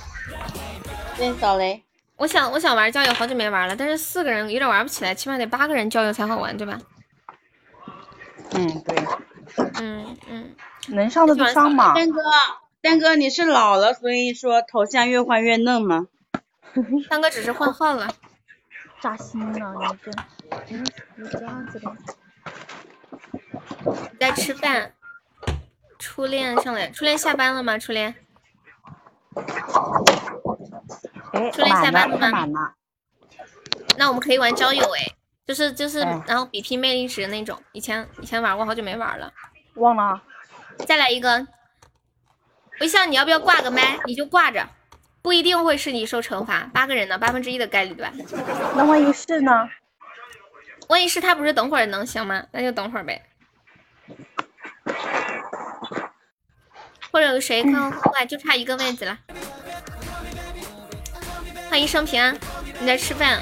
对，扫雷。
我想，我想玩交友，好久没玩了，但是四个人有点玩不起来，起码得八个人交友才好玩，对吧？
嗯，对。
嗯嗯。
能上的就上嘛。
丹哥，丹哥，你是老了，所以说头像越换越嫩吗？
丹哥只是换号了。
扎心了，你这，你这样子的。
你在吃饭。初恋上来，初恋下班了吗？初恋，初恋下班了吗？那我们可以玩交友哎，就是就是，然后比拼魅力值那种。以前以前玩过，好久没玩了，
忘了。
再来一个，微笑，你要不要挂个麦？你就挂着，不一定会是你受惩罚。八个人呢，八分之一的概率对吧？
那万一是呢？
万一是他不是等会儿能行吗？那就等会儿呗。或者有谁看后来就差一个位子了。欢迎生平安，你在吃饭？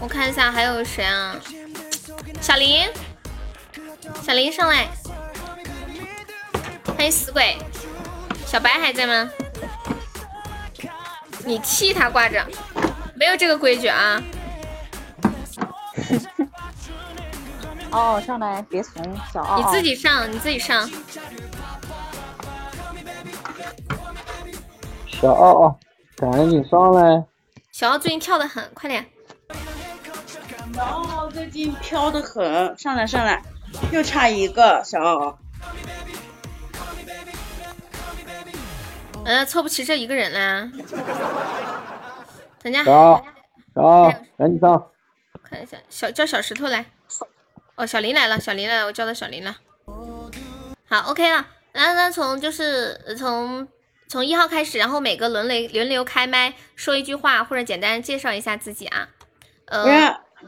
我看一下还有谁啊？小林，小林上来。欢迎死鬼，小白还在吗？你气他挂着，没有这个规矩啊。
哦，上来别怂，小奥。
你自己上，你自己上。
小奥奥，赶紧上来！
小奥最近跳的很，快点。
小奥最近飘的很，上来上来，又差一个小奥。
呃，凑不齐这一个人啦。等下。
小奥，小奥，赶紧上！
看一下，小叫小石头来。哦，小林来了，小林来了，我叫到小林了。好，OK 了。那那从就是从从一号开始，然后每个轮流轮流开麦说一句话，或者简单介绍一下自己啊。呃，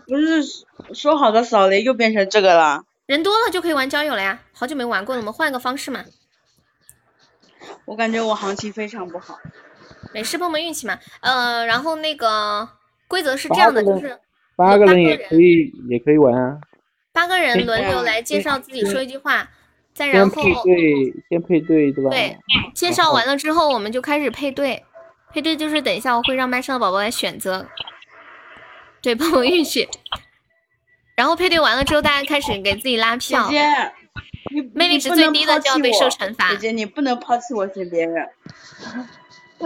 不是不是说好的扫雷又变成这个了？
人多了就可以玩交友了呀，好久没玩过了，我们换个方式嘛。
我感觉我行情非常不好。
没事，碰碰运气嘛。呃，然后那个规则是这样的，就是
八个人也可以也可以玩啊。
八个人轮流来介绍自己，说一句话，再然后
先配对，先配对，对吧？
对，介绍完了之后，我们就开始配对。配对就是等一下我会让麦上的宝宝来选择，对，碰碰运气。然后配对完了之后，大家开始给自己拉票。
姐姐，
魅力值最低的就要被受惩罚。
姐姐，你不能抛弃我选别人。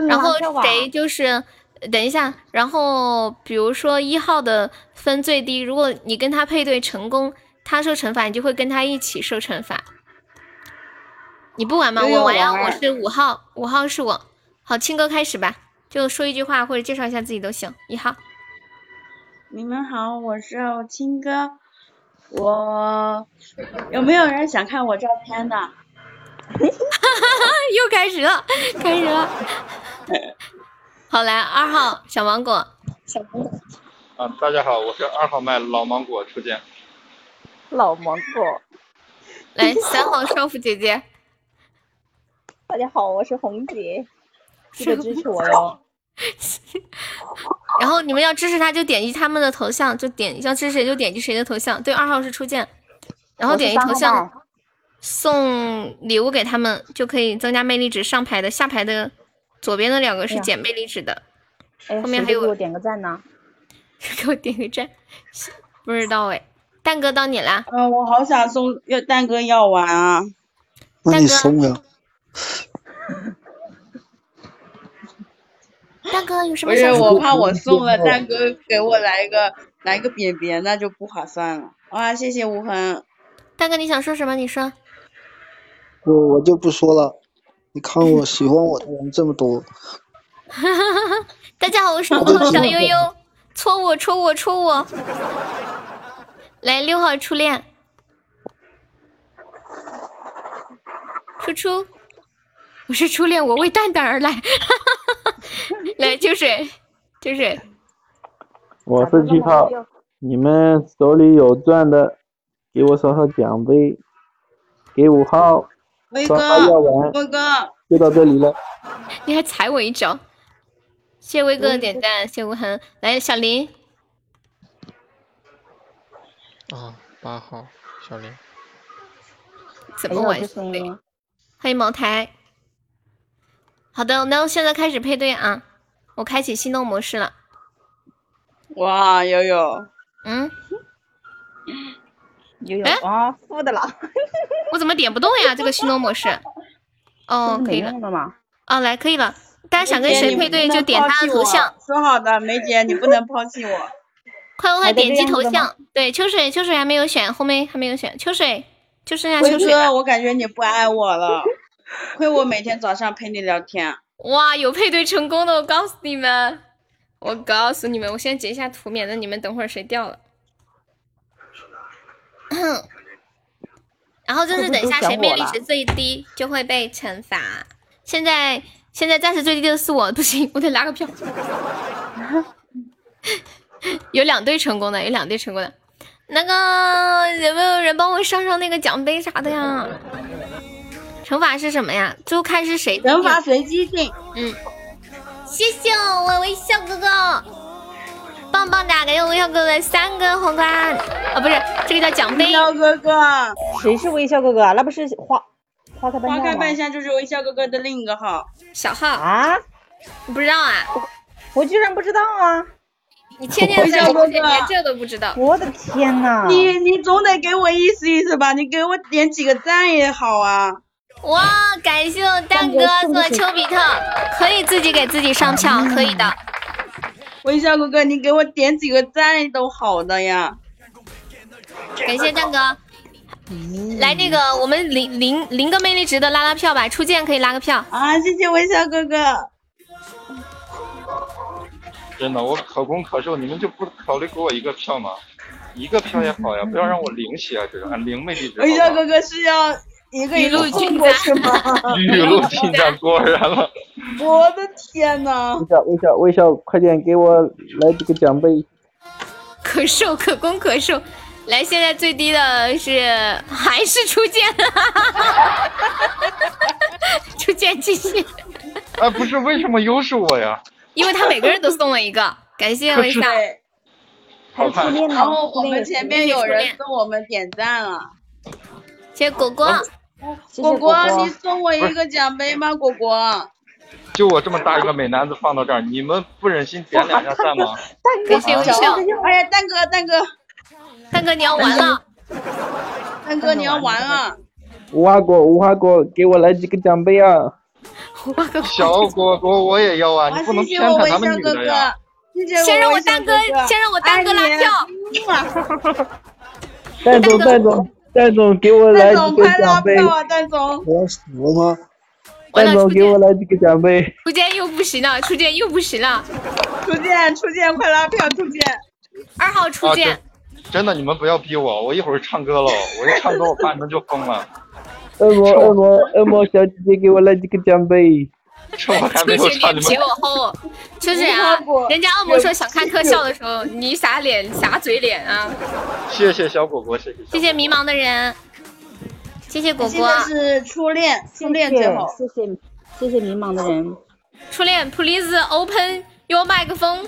然后谁就是等一下，然后比如说一号的分最低，如果你跟他配对成功，他受惩罚，你就会跟他一起受惩罚。你不玩吗？我玩呀，我是五号，五号是我。好，青哥开始吧，就说一句话或者介绍一下自己都行。一号，
你们好，我是青哥。我有没有人想看我照片的？
又开始了，开始了。好，来二号小芒果。
小芒果。
啊，大家好，我是二号麦老芒果初见。
老芒果。
来，三号少妇姐姐。
大家好，我是红姐，记得支持我哟。
然后你们要支持他，就点击他们的头像，就点要支持谁就点击谁的头像。对，二号是初见，然后点击头像。送礼物给他们就可以增加魅力值，上排的下排的左边的两个是减魅力值的，后面还有
给我点个赞呢，
给我点个赞，不知道哎，蛋哥到你啦，
嗯，我好想送要蛋哥药丸啊，
那你送呀，
蛋哥有什么？
不是我怕我送了蛋哥给我来一个来一个扁扁，那就不划算了。哇，谢谢无痕，
蛋哥你想说什么？你说。
我我就不说了，你看我喜欢我的人这么多。
哈哈哈大家好，我是五号小悠悠，戳我戳我戳我。来六号初恋，初初，我是初恋，我为蛋蛋而来。来就是，就是，
我是七号，你们手里有钻的，给我刷刷奖杯，给五号。
威哥，威哥，
就到这里了。
你还踩我一脚，谢威哥的点赞，谢无痕。来，小林。
啊，八号，小林。
怎么玩？欢迎茅台。好的，那现在开始配对啊！我开启心动模式了。
哇，悠悠。
嗯。
悠悠啊，负的了，
我怎么点不动呀？这个心动模式，哦，可以了
吗？
哦，来，可以了。大家想跟谁配对就点他的头像。
说好的，梅姐，你不能抛弃我。
快快快，点击头像。对，秋水，秋水还没有选，后面还没有选。秋水，就剩下秋水。
哥，我感觉你不爱我了，亏我每天早上陪你聊天。
哇，有配对成功的，我告诉你们，我告诉你们，我先截一下图，免得你们等会儿谁掉了。然后就是等一下谁魅力值最低就会被惩罚。现在现在暂时最低的是我，不行，我得拉个票。有两队成功的，有两队成功的。那个有没有人帮我上上那个奖杯啥的呀？惩罚是什么呀？就看是谁。
惩罚随机性。
嗯。谢谢我微笑哥哥。棒棒哒！感谢微笑哥哥三个皇冠啊，不是这个叫奖杯。
微笑哥哥，
谁是微笑哥哥啊？那不是花花开半夏
花开半夏就是微笑哥哥的另一个号，
小号
啊？
你不知道啊？
我居然不知道啊！
你天天在直播间连这都不知道。
我的天呐！
你你总得给我意思意思吧，你给我点几个赞也好啊。
哇，感谢我蛋哥送的丘比特，可以自己给自己上票，可以的。
微笑哥哥，你给我点几个赞都好的呀。
感谢蛋哥。来，那个我们零零零个魅力值的拉拉票吧，初见可以拉个票
啊！谢谢微笑哥哥。
真的，我可攻可受，你们就不考虑给我一个票吗？一个票也好呀，不要让我零血啊！这个零魅力值。
微笑哥哥是要一个一路进过去吗？
雨露均沾，果然了。
我的天呐！
微笑微笑微笑，快点给我来几个奖杯。
可受可攻可受。来，现在最低的是还是初见，初见继续。
哎，不是，为什么又是我呀？
因为他每个人都送了一个，感谢微笑。
好看。
然后我们前面有人送我们点赞了，
谢谢果果。
果果，你送我一个奖杯吗？果果。
就我这么大一个美男子放到这儿，你们不忍心点两下赞吗？
感谢微笑。
哎呀，蛋哥，蛋哥。
蛋哥你要完了，
蛋哥你要完了。
无花果，无花果，给我来几个奖杯啊！
小果果我也要啊，你不能偏袒他们女的呀。
先让我蛋哥，先让我蛋哥拉票。
蛋总，蛋总，蛋总，给我来几个奖杯。
蛋总，
我要死了吗？
蛋总，给我来几个奖杯。
初见又不行了，初见又不行了。
初见，初见，快拉票，初见。
二号初见。
真的，你们不要逼我，我一会儿唱歌了，我一唱歌我怕你们就疯了。
恶魔，恶魔，恶魔小姐姐，给我来几个奖杯。
这我还没有唱，你们。
别我后，就是啊，人家恶魔说想看特效的时候，你啥脸啥嘴脸啊？
谢谢小果果，谢谢。
谢谢迷茫的人，谢谢果果。
现在是初恋，初恋最好。
谢谢，谢谢迷茫的人。
初恋，please open your 麦克风。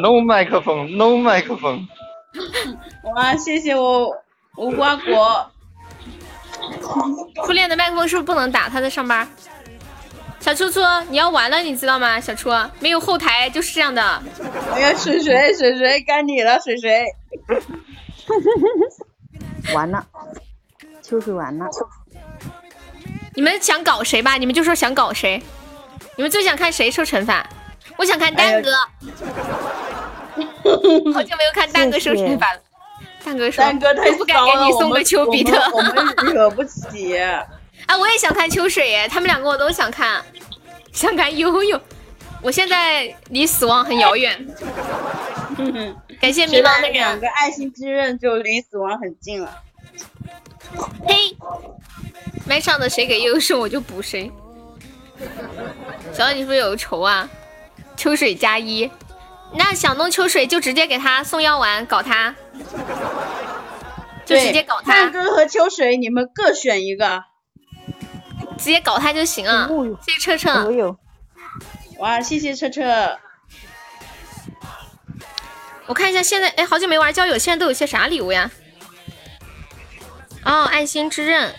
No 麦克风，No 麦克风。
哇，谢谢我无瓜果。
初恋的麦克风是不是不能打？他在上班。小初初，你要完了，你知道吗？小初，没有后台就是这样的。
我要，水水水水，该你了，水水。
完了，秋水完了。
你们想搞谁吧？你们就说想搞谁。你们最想看谁受惩罚？我想看蛋哥。好久没有看蛋哥受惩罚了。蛋哥说：“
蛋哥太
不敢给你送个丘比特，
我们惹不起。”
啊，我也想看秋水耶，他们两个我都想看，想看悠悠。我现在离死亡很遥远。感谢迷茫的人。
两个爱心之刃就离死亡很近了。
嘿，麦上的谁给悠悠送我就补谁。小你是不是有仇啊？秋水加一，那想弄秋水就直接给他送药丸搞他，就直接搞他。
蛋哥和秋水，你们各选一个，
直接搞他就行了。谢谢车车，
哇，谢谢车车。
我看一下现在，哎，好久没玩交友，现在都有些啥礼物呀？哦，爱心之刃，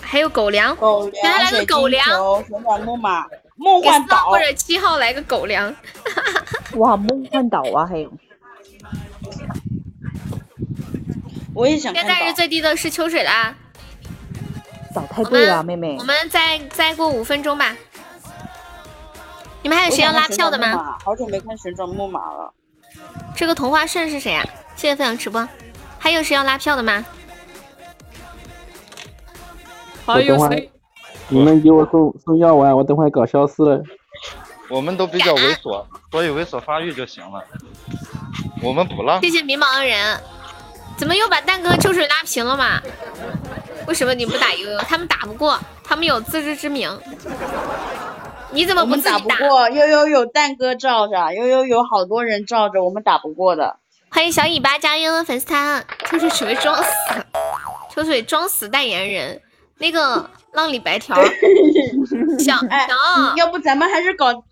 还有狗粮，给他来个狗粮。
旋转木马。梦幻岛
或者七号来个狗粮，
哇，梦幻岛啊，还有，
我也想。
现在是最低的是秋水啦，
岛太贵了，妹妹。
我们再再过五分钟吧。你们还有谁要拉票的吗？
好久没看旋转木马了。
这个童话圣是谁呀？谢谢分享直播。还有谁要拉票的吗？还有谁？
你们给我送送药丸，我等会搞消失了。
我们都比较猥琐，所以猥琐发育就行了。我们不浪。
谢谢迷茫的人，怎么又把蛋哥秋水拉平了嘛？为什么你不打悠悠？他们打不过，他们有自知之明。你怎么不自己
打？不过悠悠有蛋哥罩着，悠悠有好多人罩着，我们打不过的。
欢迎小尾巴加悠悠粉丝团，秋水准备装死，秋水装死代言人，那个。浪里白条，想
哎，要不咱们还是搞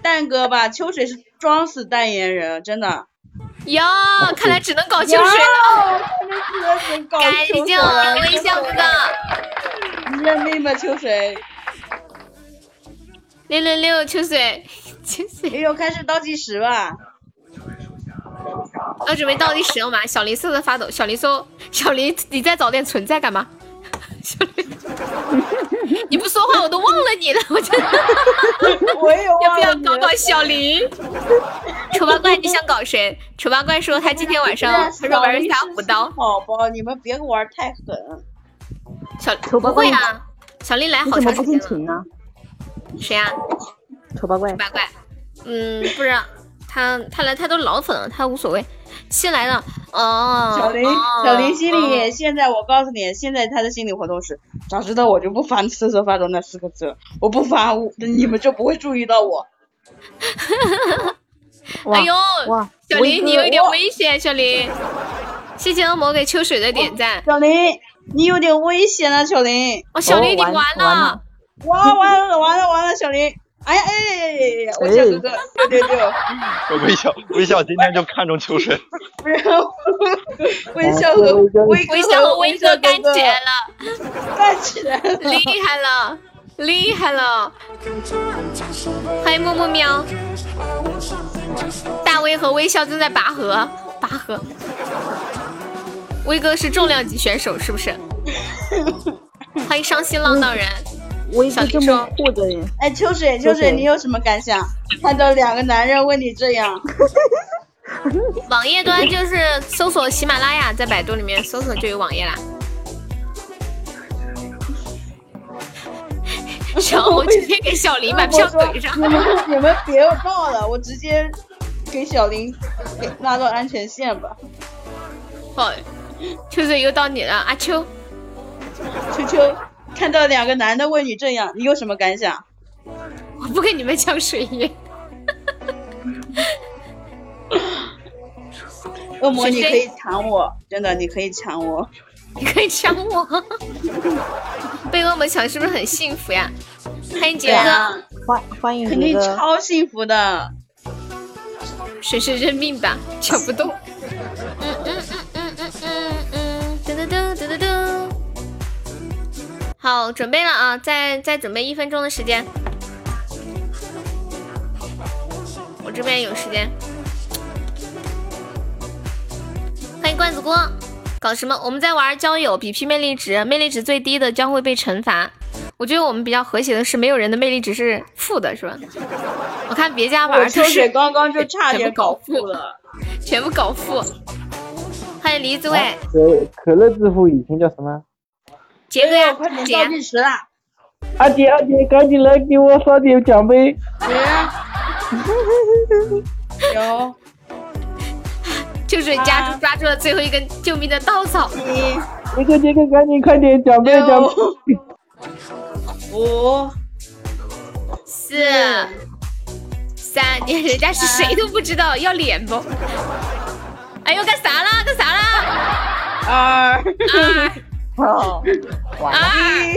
蛋哥吧？秋水是装死代言人，真的。
哟，看来只能搞秋水了。感谢我微笑哥
哥。你认命吧，秋水。
六六六，秋水，秋水。
悠悠开始倒计时吧。
要准备倒计时了吗？小林瑟瑟发抖。小林说：“小林，你再找点存在感吗？”小林，你不说话我都忘了你了，我真的。
我 也
要不要搞搞小林？丑八怪，你想搞谁？丑八怪说他今天晚上他说玩下舞刀。
宝宝，你们别玩太狠。
小
丑八怪
不会啊，小林来好
你怎么不
长时间了。
听琴呢？
谁呀、
丑八怪
丑，八怪，嗯，不知道他他来他都老粉了，他无所谓。新来的哦，
小林，
哦
小林心里、
哦
现在我告诉你，现在他的心理活动是，早知道我就不发瑟瑟发抖那四个字，我不发，我你们就不会注意到我。
哇
哎呦，
哇，
小林你有一点危险，小林。谢谢恶魔给秋水的点赞。
小林，你有点危险了，小林。
哦，小林你
完
了
完了，
完了完了完了，小林。哎呀哎呀哎呀哎呀！我笑哥哥，六六六，
微笑微笑今天就看中秋水，
不是 微笑和威
微笑和威哥干起来了，
干起来了，
厉害了，厉害了！欢迎木木喵，大威和微笑正在拔河，拔河。威哥是重量级选手，是不是？欢迎伤心浪荡人，
威哥这么酷的人，
哎，秋水，秋水，你有什么感想？看到两个男人问你这样，
网页端就是搜索喜马拉雅，在百度里面搜索就有网页啦。小我直接给小林把票怼上
你。们你们别闹了，我直接给小林给拉到安全线吧。
好，秋水又到你了，阿秋。
秋秋，看到两个男的问你这样，你有什么感想？
我不跟你们抢水银。
恶魔，你可以抢我，真的，你可以抢我。
你可以抢我，被恶魔抢是不是很幸福呀？欢迎杰哥，
欢欢迎
肯定，超幸福的。
谁是认命吧，抢不动。好，准备了啊，再再准备一分钟的时间。我这边有时间。欢迎罐子锅，搞什么？我们在玩交友，比拼魅力值，魅力值最低的将会被惩罚。我觉得我们比较和谐的是，没有人的魅力值是负的，是吧？我看别家玩
我
都是
秋水刚刚就差点搞负了。
全部搞负。欢迎梨子味，
可可乐致富以前叫什么？
杰哥呀，
快点
姐
倒计时了！
阿杰阿杰，赶紧来给我刷点奖杯！
有
就是家猪抓住了最后一根救命的稻草。
一
杰哥杰哥，赶紧快点奖杯奖杯！
五
四三，你人家是谁都不知道，要脸不？哎呦，干啥啦？干啥啦？
二
二
哦，
二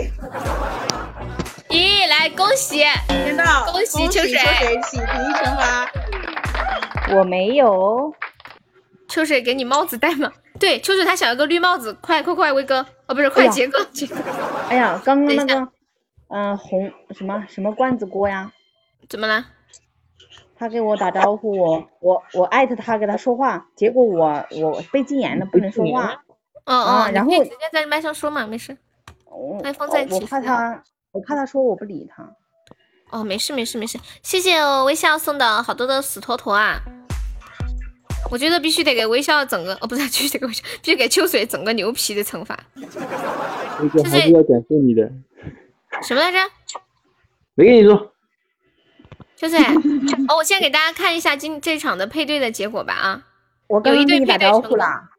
一，来恭喜！
听到？
恭喜秋水
秋水喜提惩罚。
我没有，
秋水给你帽子戴吗？对，秋水他想要个绿帽子，快快快，威哥，哦不是，快杰哥，杰哥，
哎呀，刚刚那个，嗯、红什么什么罐子锅呀，
怎么了？
他给我打招呼，我我我艾特他跟他说话，结果我我被禁言了，不能说话。
哦哦，
啊然后
你可以直接在麦上说嘛，没事。
我
麦放在一起
我怕他，我怕他说我不理他。
哦，没事没事没事，谢谢我微笑送的好多的死坨坨啊！我觉得必须得给微笑整个，哦不是，必须得给微笑，必须给秋水整个牛皮的惩罚。
秋水还是要感谢你的，
什么来着？
没跟你说，
秋水，哦，我先给大家看一下今这场的配对的结果吧啊！
我
一对
刚跟你打
配对成功
招呼啦，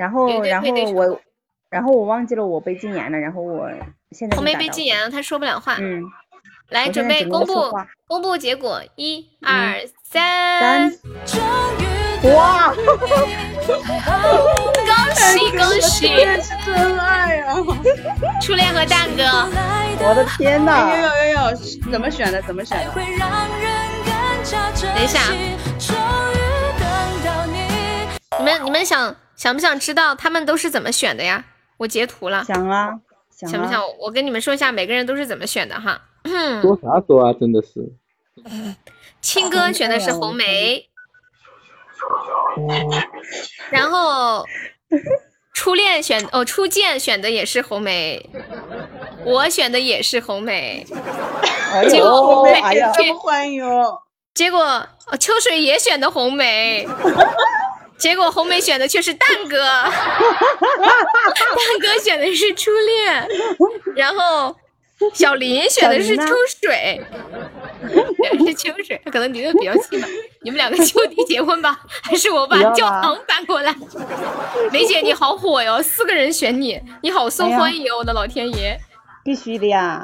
然后然后我然后我忘记了我被禁言了，然后我现在
红梅被禁言了，他说不了话。
嗯，
来，准备公布公布结果，一二三，
三哇，
恭喜恭喜，
这是真爱啊！
初恋和蛋哥。
我的天呐！
有有有有，怎么选的？怎么选的？
等一下，你们你们想想不想知道他们都是怎么选的呀？我截图了，
想啊想啊，
想不想？我跟你们说一下，每个人都是怎么选的哈。
说啥说啊，真的是。
青哥选的是红梅，然后初恋选哦，初见选的也是红梅，我选的也是红梅，
哎
结果红梅
哎呀，
这么欢迎哦，
结果哦秋水也选的红梅，结果红梅选的却是蛋哥，蛋哥选的是初恋，然后小林选的是秋水，选的是秋水，可能离得比较近吧，你们两个就地结婚吧，还是我把教堂搬过来？梅姐你好火哟，四个人选你，你好受欢迎哦，我的老天爷！
必须的呀。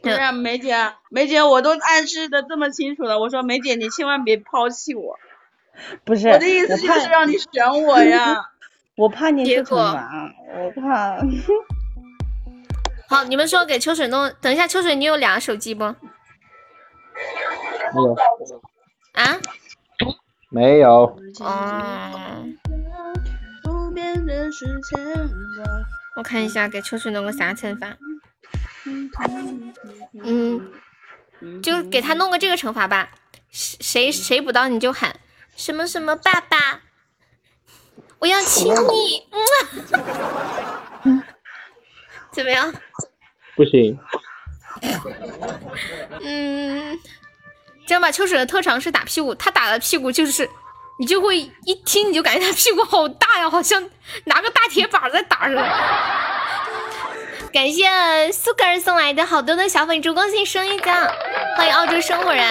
不是梅姐，梅姐，我都暗示的这么清楚了，我说梅姐你千万别抛弃我，
不是，
我的意思就是让你选我呀。
我怕你
结果
受惩罚，我怕。
好，你们说给秋水弄，等一下，秋水你有俩手机不？啊？
没有，啊没有，
哦，
不变的是牵挂。
我看一下给秋水弄个啥惩罚。嗯，就给他弄个这个惩罚吧，谁谁谁补到你就喊什么什么爸爸，我要亲你，嗯，怎么样？
不行，
嗯，这样吧，秋水的特长是打屁股，他打的屁股就是，你就会一听你就感觉他屁股好大呀，好像拿个大铁板在打似的。感谢苏格尔送来的好多的小粉烛光性升一奖，欢迎澳洲生活人。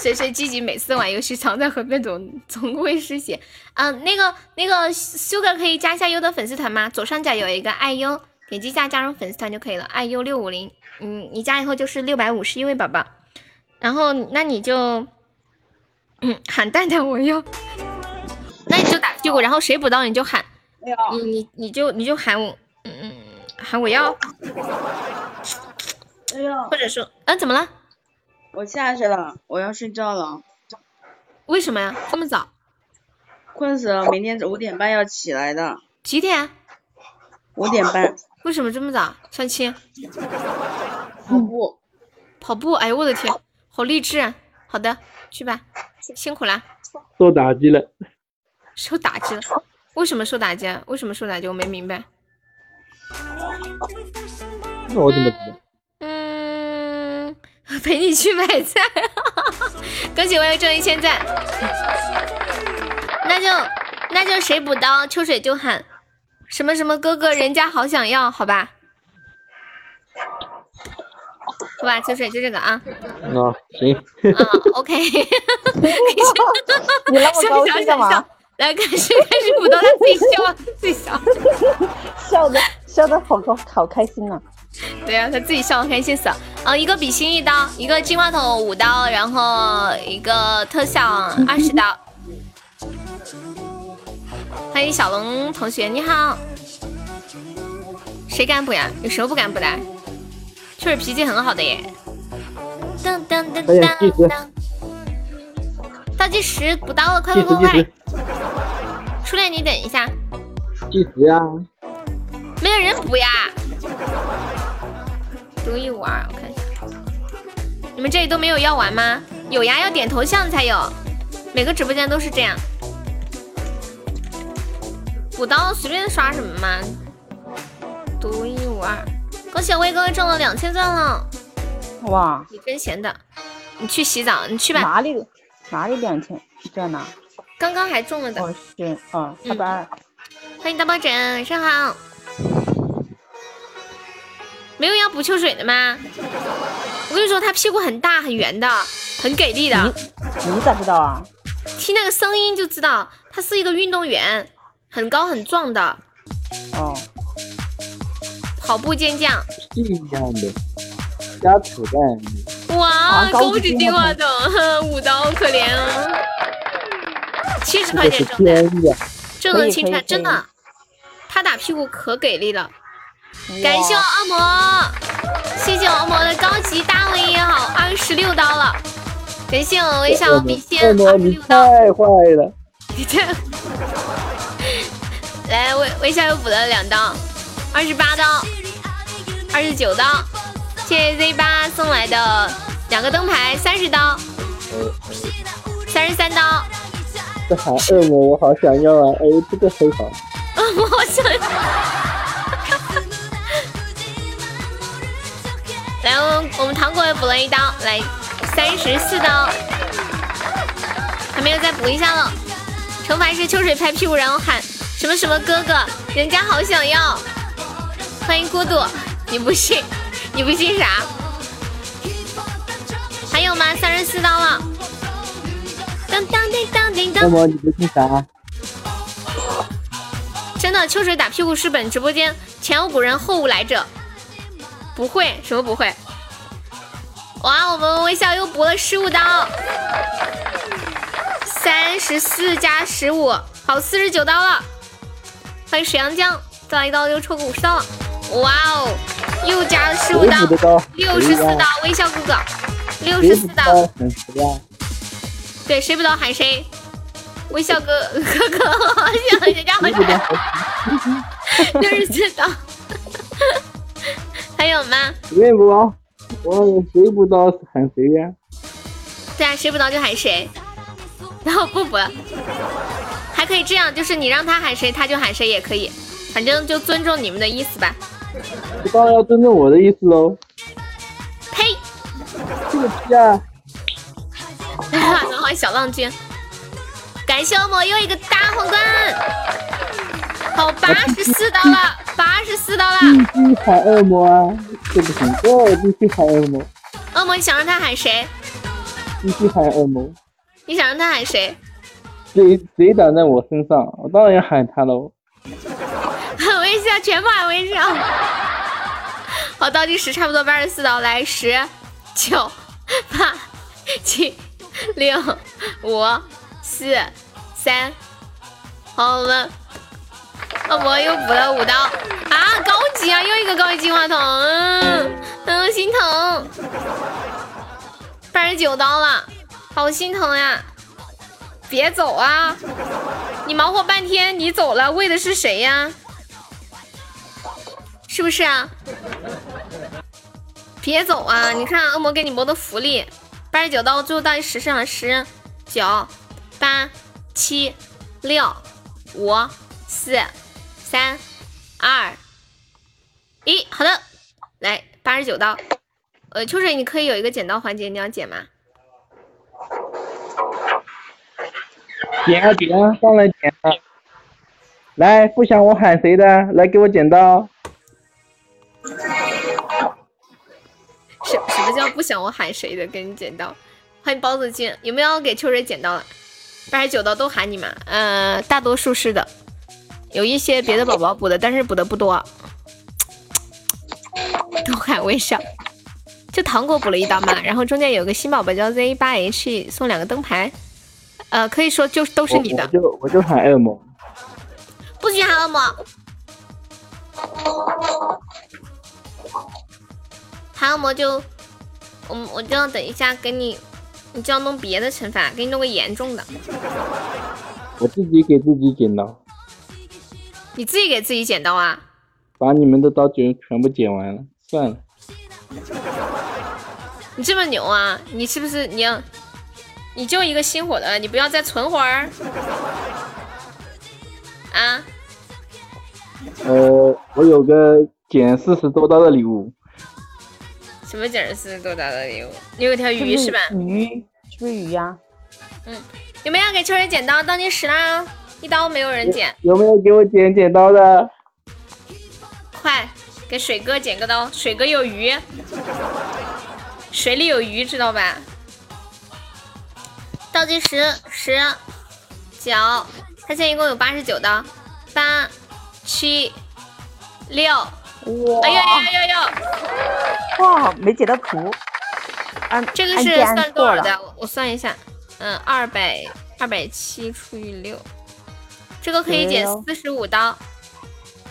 随随积极，每次玩游戏常在河边总总会失血。嗯、那个那个 Sugar 可以加一下优的粉丝团吗？左上角有一个爱优，点击一下加入粉丝团就可以了。爱优六五零，嗯，你加以后就是六百五十一位宝宝。然后那你就，嗯，喊蛋蛋我要，那你就打屁股，然后谁补刀你就喊，你你你就你就喊我，嗯嗯，喊我要，
哎呀，
或者说，嗯、怎么了？
我下去了，我要睡觉了，
为什么呀？这么早？
困死了，明天五点半要起来的，
几点？
五点半
为什么这么早？相亲？
跑步。
跑步？哎呦我的天，好励志啊！好的，去吧，辛苦啦。
受打击了。
受打击了？为什么受打击啊？为什么受打击？我没明白。
那我怎么知道？
嗯，陪你去买菜，恭喜我又中一千赞。那就那就谁补刀，秋水就喊什么什么哥哥，人家好想要，好吧？好吧，秋水就这个啊，
啊，行，
啊，OK。
你那么高兴干嘛？
来，开始开始补刀，他自己笑啊，自己笑。
笑的笑的好高好开心啊！
对啊，他自己笑得开心死了。啊，一个比心一刀，一个金话筒五刀，然后一个特效二十刀。欢迎小龙同学，你好。谁敢补呀？有谁不敢补的？确实脾气很好的耶。噔噔噔
快点计时
噔噔。倒计时补刀了，快快快！初恋，你等一下，
计时呀！
没有人补呀。独一无二，我看一下。你们这里都没有药丸吗？有呀，要点头像才有。每个直播间都是这样。补刀随便刷什么吗？独一无二。恭喜威哥中了两千钻了，
哇，
你真闲的。你去洗澡，你去吧。
哪里哪里两千？钻呢？
刚刚还中了的。
哦是哦，好吧。
欢迎大抱枕，晚上好。没有要补秋水的吗？我跟你说，他屁股很大很圆的，很给力的，
你咋知道啊？
听那个声音就知道他是一个运动员，很高很壮的，
哦，
跑步健将。
是一样的，加。
哇，
啊高
高级
级电话
电话筒，五 刀可怜啊，七十块钱挣的，
天呀！
正能青春，真的，他打屁股可给力了。感谢我恶魔，谢谢我恶魔的高级大卫也好，二十六刀了。感谢我微笑笔仙
恶魔，你
二十六刀，
太坏了！
你 这来微微笑又补了两刀，二十八刀，二十九刀。谢谢 Z 八送来的两个灯牌，三十刀，三十三刀，
是喊恶魔，我好想要啊！哎，这个很好。
恶魔好想来，我们我们糖果也补了一刀，来三十四刀，还没有再补一下了。惩罚是秋水拍屁股，然后喊什么什么哥哥，人家好想要。欢迎孤独，你不信？你不信啥？还有吗？三十四刀了。当当叮当叮当。
恶魔，你不信啥？
真的，秋水打屁股是本直播间前无古人后无来者。不会，什么不会？哇，我们微笑又补了十五刀，三十四加十五，好，四十九刀了。欢迎水阳江，再来一刀又抽个五十刀了。哇哦，又加了十五刀，六十四刀，微笑哥哥，六十四刀。对，谁不刀喊谁。微笑哥 哥哥，好想人家好想。六十四刀。还有吗？
谁不刀？我谁不刀喊谁呀？
对啊，谁不刀就喊谁。然后不补，还可以这样，就是你让他喊谁，他就喊谁也可以，反正就尊重你们的意思吧。
当然要尊重我的意思喽。
呸！
这个屁啊！
欢迎小浪君，感谢恶魔又一个大皇冠。好，八十四刀了，八十四刀了。
必须喊恶魔啊！这不行，这必须喊恶魔。
恶魔，你想让他喊谁？
必须喊恶魔。
你想让他喊谁？
谁谁挡在我身上，我当然要喊他喽。
喊微笑，全部喊微笑。好，倒计时差不多八十四刀，来十、九、八、七、六、五、四、三。好，我们。恶魔又补了五刀啊！高级啊，又一个高级金话筒，嗯嗯，心疼，八十九刀了，好心疼呀！别走啊！你忙活半天，你走了，为的是谁呀？是不是啊？别走啊！你看恶魔给你磨的福利，八十九刀，最后倒计时上十、九、八、七、六、五、四。三二一，好的，来八十九刀。呃，秋水，你可以有一个剪刀环节，你要剪吗？
剪啊剪啊，上来剪啊！来，不想我喊谁的，来给我剪刀。
什什么叫不想我喊谁的？给你剪刀。欢迎包子君，有没有给秋水剪刀了？八十九刀都喊你们，呃，大多数是的。有一些别的宝宝补的，但是补的不多。都喊微笑，就糖果补了一刀嘛，然后中间有个新宝宝叫 Z 八 H，送两个灯牌，呃，可以说就都是你的。
我就我就喊恶魔，
不许喊恶魔，喊恶魔就我我就要等一下给你，你就要弄别的惩罚，给你弄个严重的。
我自己给自己剪刀。
你自己给自己剪刀啊？
把你们的刀卷全部剪完了，算了。
你这么牛啊？你是不是你要？你就一个星火的，你不要再存会儿啊？
呃，我有个减四十多刀的礼物。
什么减四十多刀的礼物？你有条鱼是吧？
鱼是不是鱼呀？
嗯，有没有给秋水剪刀？倒计时啦！一刀没有人捡，
有没有给我剪剪刀的？
快给水哥剪个刀，水哥有鱼，水里有鱼，知道吧？倒计时十、九，他现在一共有八十九刀，八、七、六，
哇！
哎呦呦呦呦！
哇，没截到图。按
这个是算多少的？我算一下，嗯，二百二百七除以六。这个可以减四十五刀，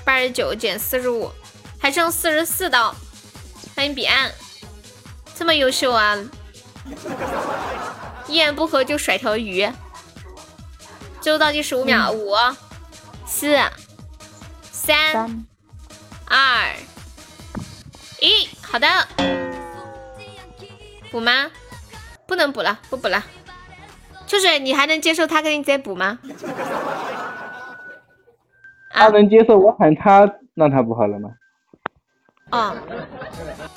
八十九减四十五，还剩四十四刀。欢迎彼岸，这么优秀啊！一言不合就甩条鱼。最后倒计时五秒，五、四、三、二、一，好的。补吗？不能补了，不补了。秋水，你还能接受他给你再补吗？
他能接受我喊他让他补好了吗？
嗯，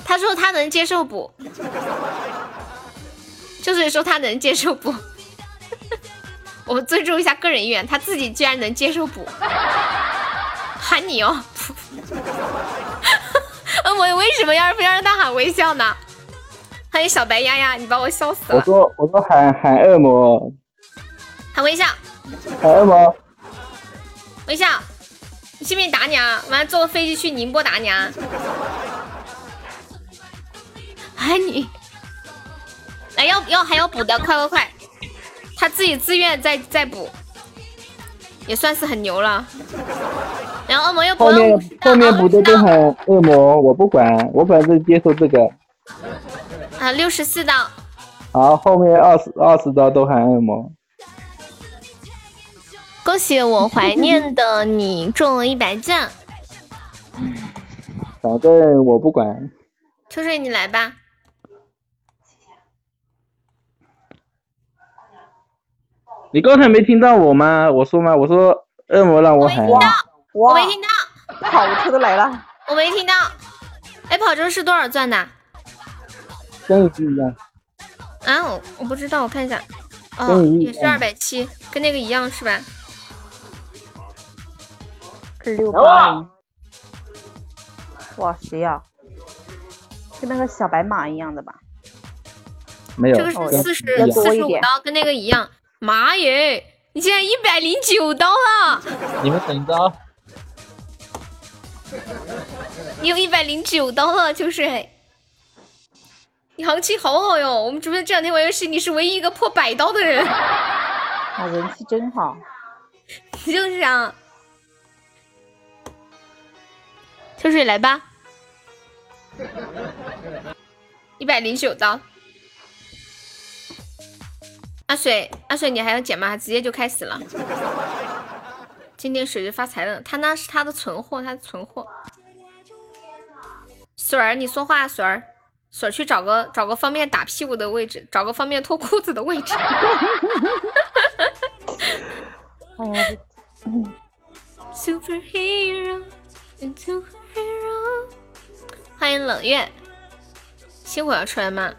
他说他能接受补，就是说他能接受补。我尊重一下个人意愿，他自己居然能接受补，喊你哦。嗯，我为什么要非要让他喊微笑呢？欢迎小白丫丫，你把我笑死了。
我说我说喊喊恶魔，
喊微笑，
喊恶魔，
微笑，你信不信打你啊？完了坐飞机去宁波打你啊！喊你，来要要还要补的，快快快！他自己自愿再再补，也算是很牛了。然后恶魔又补
后面
了
后面补的都喊恶魔，我不管，我反正接受这个。
啊，六十四刀，
好，后面二十二十刀都喊恶魔。
恭喜我怀念的你中了一百赞。
反正我不管。
秋水你来吧，
你刚才没听到我吗？我说吗？我说恶魔让我喊。
我没听到，
跑车都来了，
我没听到。哎，跑车是多少钻的？
跟你不一样。
啊，我我不知道，我看一下。哦也是二百七，跟那个一样是吧？
是六八零。哇，谁呀、跟那个小白马一样的吧？
没有。
这个是四十四十五刀，跟那个一样。妈耶！你现在一百零九刀了，
你们等着啊。
你有一百零九刀了，秋水。你行情好好哟！我们直播间这两天玩游戏，你是唯一一个破百刀的人。
啊，人气真好。
就是啊，秋水来吧，一百零九刀。阿水，阿水，你还要减吗？直接就开始了。今天水就发财了，他那是他的存货，他的存货。水儿，你说话，水儿，水儿去找个找个方便打屁股的位置，找个方便脱裤子的位置。
哎 呀，嗯
Superhero, superhero。欢迎冷月，星火要出来吗？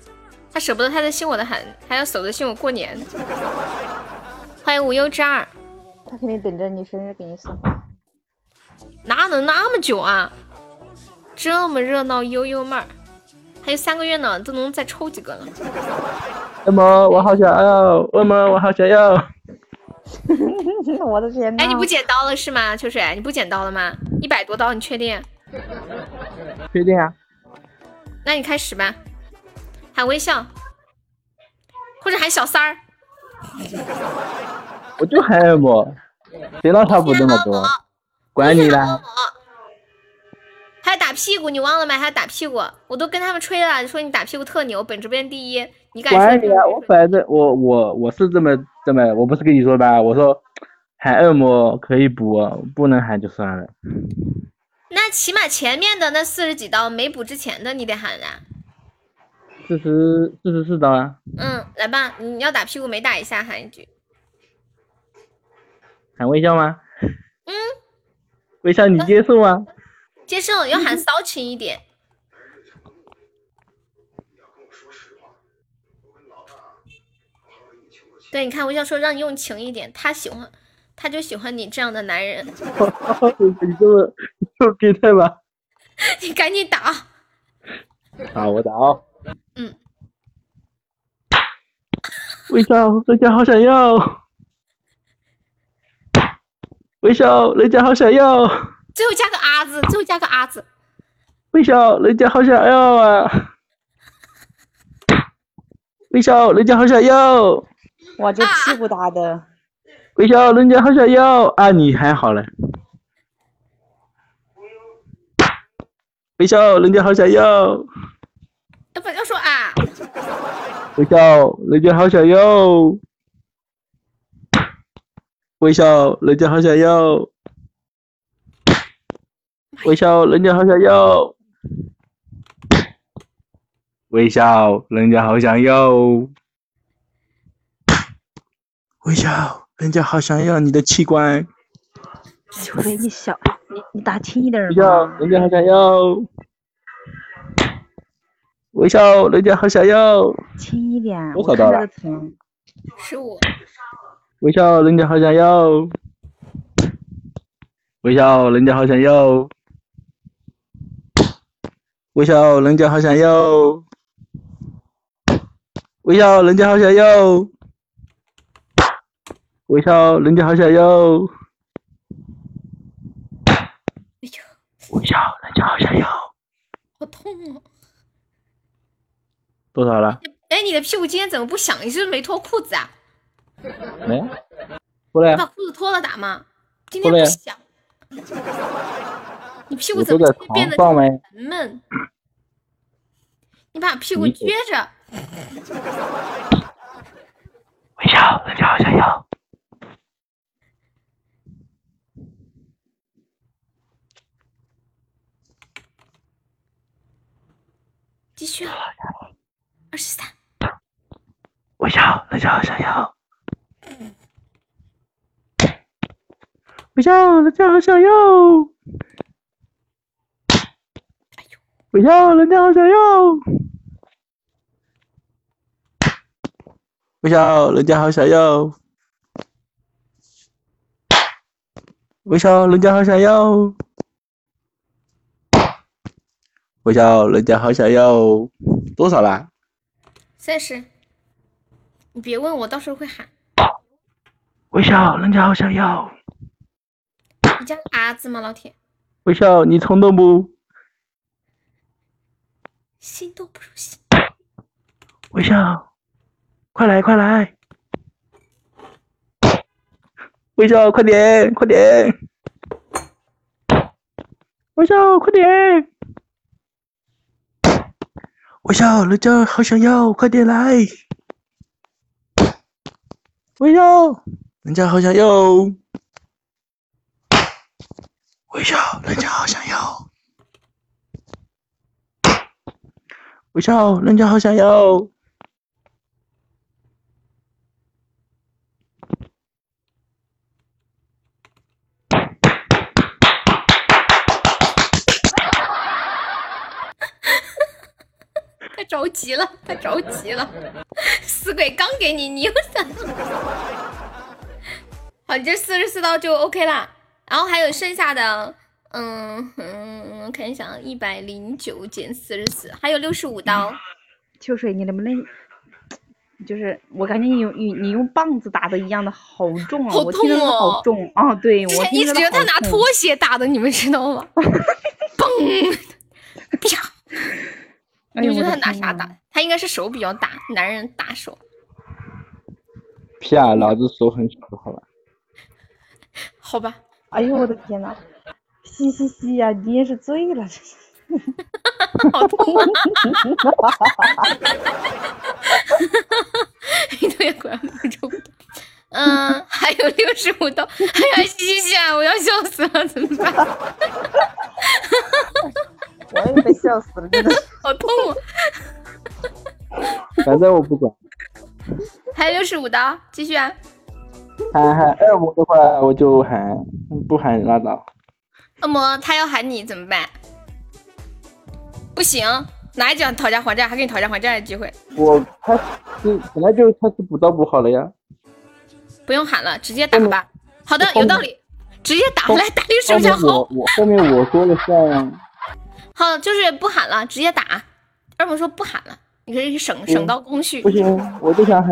他舍不得他的星火的很，还要守着星火过年。欢迎无忧之二，
他肯定等着你生日给你送。
哪能那么久啊？这么热闹，悠悠妹儿，还有三个月呢，都能再抽几个了。
恶魔，我好想要！恶魔，我好想要！
我的天呐！
哎，你不剪刀了是吗？秋水，你不剪刀了吗？一百多刀，你确定？
确定啊？
那你开始吧，喊微笑，或者喊小三儿。
我就喊恶魔，谁让他补那么多？管你啦！
还要打屁股，你忘了吗？还要打屁股，我都跟他们吹了，说你打屁股特牛，本直播间第一。你敢说？
管你啊！我反正我我我是这么这么，我不是跟你说吧？我说喊恶魔可以补，不能喊就算了。
那起码前面的那四十几刀没补之前的，你得喊啊。
四十四十四刀啊！
嗯，来吧，你要打屁股没打一下，喊一句。
喊微笑吗？
嗯，
微笑你接受吗？
接受，要喊 骚情一点。对，你看微笑说让你用情一点，他喜欢，他就喜欢你这样的男人。
你这么这么变态吧？
你赶紧打。
好，我打哦。
嗯。
微笑，人家好想要。微笑，人家好想要。
最后加个啊字，最后加个啊字。
微笑，人家好想要啊！微笑，人家好想要。
哇，这屁股大的。
微笑，人家好想要啊！你还好嘞。微笑，人家好想要。
要不要说啊？
微笑，人家好想要。微笑，人家好想要。微笑，人家好想要。微笑，人家好想要。微笑，人家好想要你的器官。
微笑，你小，你你打轻一点
微笑，人家好想要。微笑，人家好想要。
轻一点，
多少刀了
我看着的疼。
十五，
微笑，人家好想要。微笑，人家好想要。微笑，人家好想要。微笑，人家好想要。微笑，人家好想要。
哎呦，
微笑，人家好想要。
好痛哦！
多少了？
哎，你的屁股今天怎么不响？你是不是没脱裤子啊？
没？过来
你把裤子脱了打吗？今天不响。你屁股怎么
会
变得？沉闷？你把屁股撅着。
微笑，人家好想要。
继续。二十三。
微笑，人家好想要。微笑，人家好想要。微笑，人家好想要。微笑，人家好想要。微笑，人家好想要。微笑，人家好想要。多少啦？
三十。你别问我，到时候会喊。
微笑，人家好想要。
你家儿子吗，老铁？
微笑，你冲动不？
心动不如心。
微笑，快来快来！微笑，快点快点！微笑，快点！微笑，人家好想要，快点来！微笑，人家好想要。微笑，人家好想要。微笑，人家好想要。
他 着急了，他着急了。死鬼刚给你，你又想。好，你这四十四刀就 OK 啦。然后还有剩下的，嗯嗯，我看一下，一百零九减四十四，还有六十五刀。
秋水，你能不能，就是我感觉你用你你用棒子打的一样的好重啊！
好
我听着都
痛哦
好重啊！对，我
一直觉得他拿拖鞋打的，你们知道吗？嘣，啪！你们觉得他拿啥打？他应该是手比较大，男人大手。
屁啊！老子手很小的好吧？
好吧，
哎呦我的天呐！嘻嘻嘻呀，你也是醉了，这是。
好痛啊！一堆果然不中。嗯，还有六十五刀，哎呀，嘻嘻啊，我要笑死了，怎么办？
我也被笑死了，真的。
好痛啊！
反正我不管。
还有六十五刀，继续啊！
喊喊二五的话，我就喊；不喊拉倒。
恶魔他要喊你怎么办？不行，哪一讲讨价还价，还给你讨价还价的机会，
我他是本来就他是补刀补好了呀。
不用喊了，直接打吧。好的，有道理，直接打
后
来打六十
后面
五下好
我。我后面我说了算呀。
好，就是不喊了，直接打。二萌说不喊了，你可以省省到工序。
不行，我就想喊，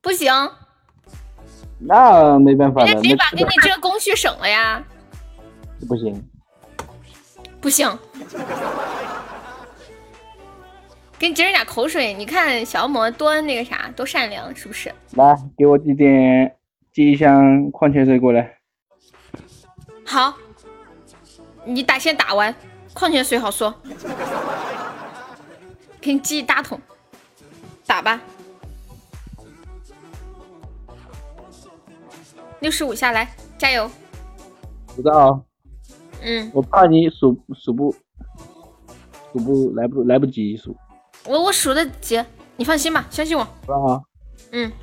不行，
那没办法了，
人家直接把给你这个工序省了呀。
不行。
不行，给你接着点口水。你看小恶魔多那个啥，多善良，是不是？
来，给我寄点寄一箱矿泉水过来。
好，你打先打完，矿泉水好说。给你寄一大桶，打吧。六十五下来，加油！
知道，
嗯，
我怕你数数不数不来不来不及数。
我我数的急，你放心吧，相信我。
好，
嗯。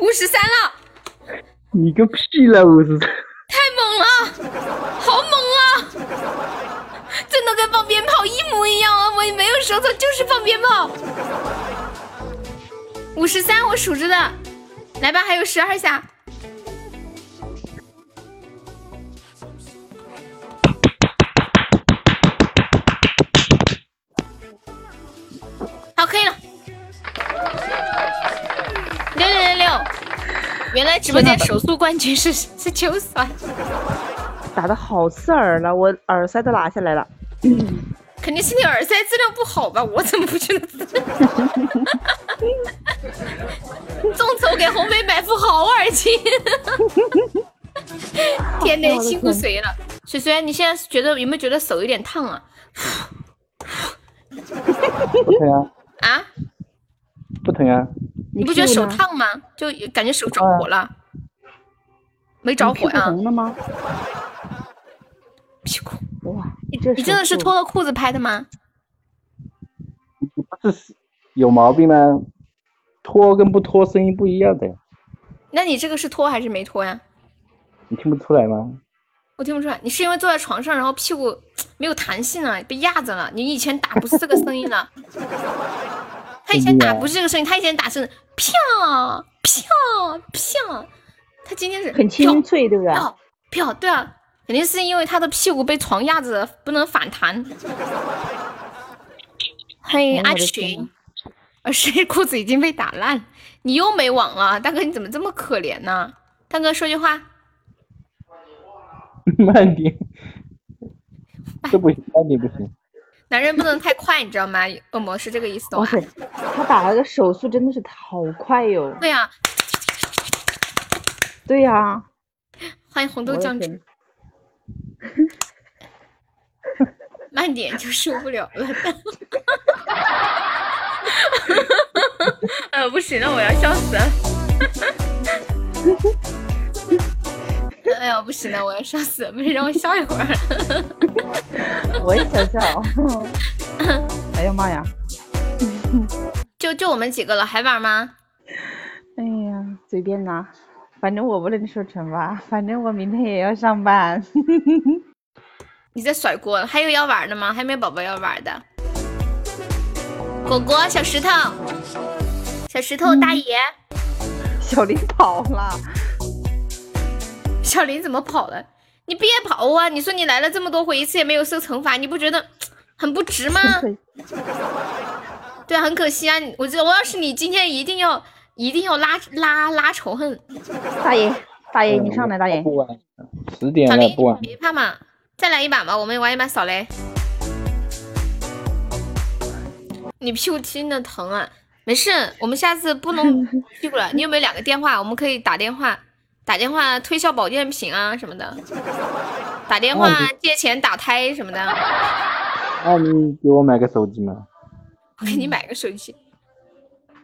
五十三
了，你个屁了，五十三。说错，就是放鞭炮。五十三，我数着的，来吧，还有十二下。好，可以了。六六六六，原来直播间手速冠军是是秋酸，
打的好刺耳了，我耳塞都拿下来了。
肯定是你耳塞质量不好吧？我怎么不觉得？众筹给红梅买副好耳机。天呐，辛苦谁了？水水，你现在觉得有没有觉得手有点烫啊？
不疼啊？
啊？
不疼啊？
你不觉得手烫吗？就感觉手着火了？没着火呀？
红了吗？
屁股
哇！
你真的是脱了裤子拍的吗？
不是有毛病吗？脱跟不脱声音不一样的。
那你这个是脱还是没脱呀？
你听不出来吗？
我听不出来，你是因为坐在床上，然后屁股没有弹性了，被压着了。你以前打不是这个声音了，他以前打不是这个声音，他以前打是飘飘飘，他今天是
很清脆，对不对？
飘飘，对啊，肯定是因为他的屁股被床压着，不能反弹。欢迎阿群，而是 裤子已经被打烂，你又没网了，大哥你怎么这么可怜呢？大哥说句话。
慢点，这不行，慢点不行。
男人不能太快，你知道吗？恶魔是这个意思。
哇塞，他打了个手速真的是好快哟。
对呀，
对呀。
欢迎红豆酱汁。慢点就受不了了。哎呃，不行了，我要笑死了。哎呀，不行了，我要笑死了！不是让我笑一会儿。
我也想笑。哎呀妈呀！
就就我们几个了，还玩吗？
哎呀，随便拿，反正我不能说惩罚，反正我明天也要上班。
你在甩锅？还有要玩的吗？还没有宝宝要玩的？果果，小石头，小石头大爷，
小林跑了。
小林怎么跑了？你别跑啊！你说你来了这么多回，一次也没有受惩罚，你不觉得很不值吗？对啊，很可惜啊！我觉得我要是你，今天一定要一定要拉拉拉仇恨。
大爷，大爷，你上来，大爷。
不玩，十点了，不玩。
别怕嘛，再来一把吧，我们玩一把扫雷。你屁股真的疼啊？没事，我们下次不能屁股了。你有没有两个电话？我们可以打电话。打电话推销保健品啊什么的，打电话借钱打胎什么的。
那你给我买个手机嘛？
我给你买个手机，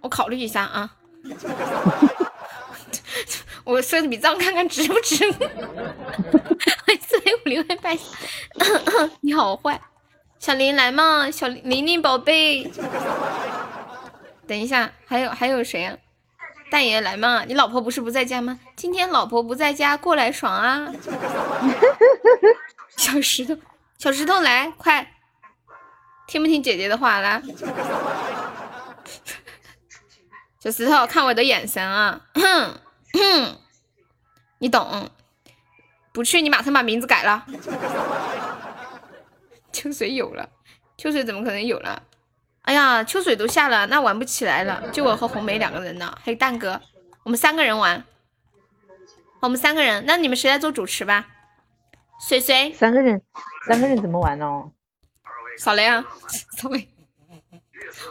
我考虑一下啊。我算笔账看看值不值。四零五零二八，你好坏，小林来嘛，小玲玲宝贝。等一下，还有还有谁啊？大爷来嘛！你老婆不是不在家吗？今天老婆不在家，过来爽啊！小石头，小石头来，快！听不听姐姐的话？来，小石头，看我的眼神啊！你懂？不去，你马上把名字改了。秋水有了，秋水怎么可能有了？哎呀，秋水都下了，那玩不起来了。就我和红梅两个人呢，还有蛋哥，我们三个人玩。我们三个人，那你们谁来做主持吧？水水。
三个人，三个人怎么玩呢？
扫雷啊，扫雷。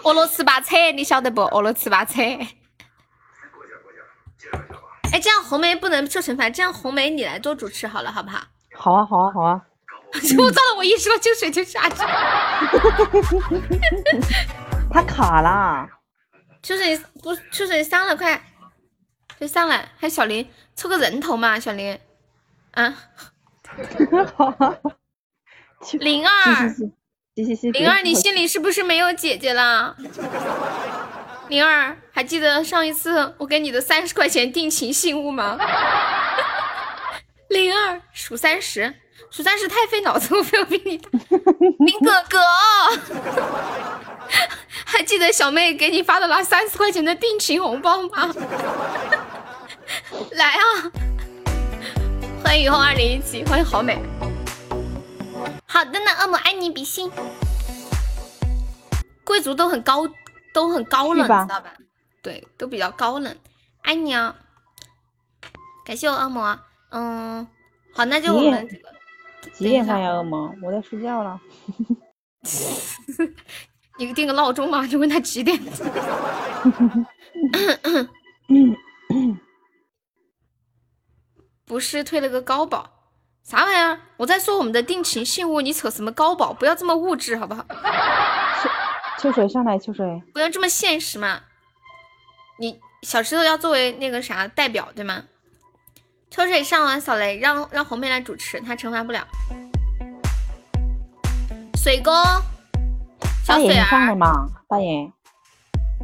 俄罗斯巴车，你晓得不？俄罗斯巴车。哎，这样红梅不能受惩罚，这样红梅你来做主持好了，好不好？
好啊，好啊，好啊。
我糟了，我一说就水就下去。
他卡了。
秋水不，秋水上了，快，快上来！还有小林，凑个人头嘛，小林。啊。灵儿，灵儿，你心里是不是没有姐姐啦？灵儿，还记得上一次我给你的三十块钱定情信物吗？灵儿数三十，数三十太费脑子，我非要比你大。林哥哥，还记得小妹给你发的那三十块钱的定情红包吗？来啊！欢迎雨后二零一七，欢迎好美。好的呢，恶魔爱你比心。贵族都很高，都很高冷，知道吧？对，都比较高冷。爱你啊！感谢我恶魔。嗯，好，那就我们
几点放呀？恶魔，我在睡觉了。
你定个闹钟嘛，就问他几点。不是退了个高保，啥玩意儿？我在说我们的定情信物，你扯什么高保？不要这么物质好不好？
秋水上来，秋水，
不要这么现实嘛。你小石头要作为那个啥代表对吗？秋水上完扫雷，让让红梅来主持，她惩罚不了。水哥，小水儿
上了吗？大爷。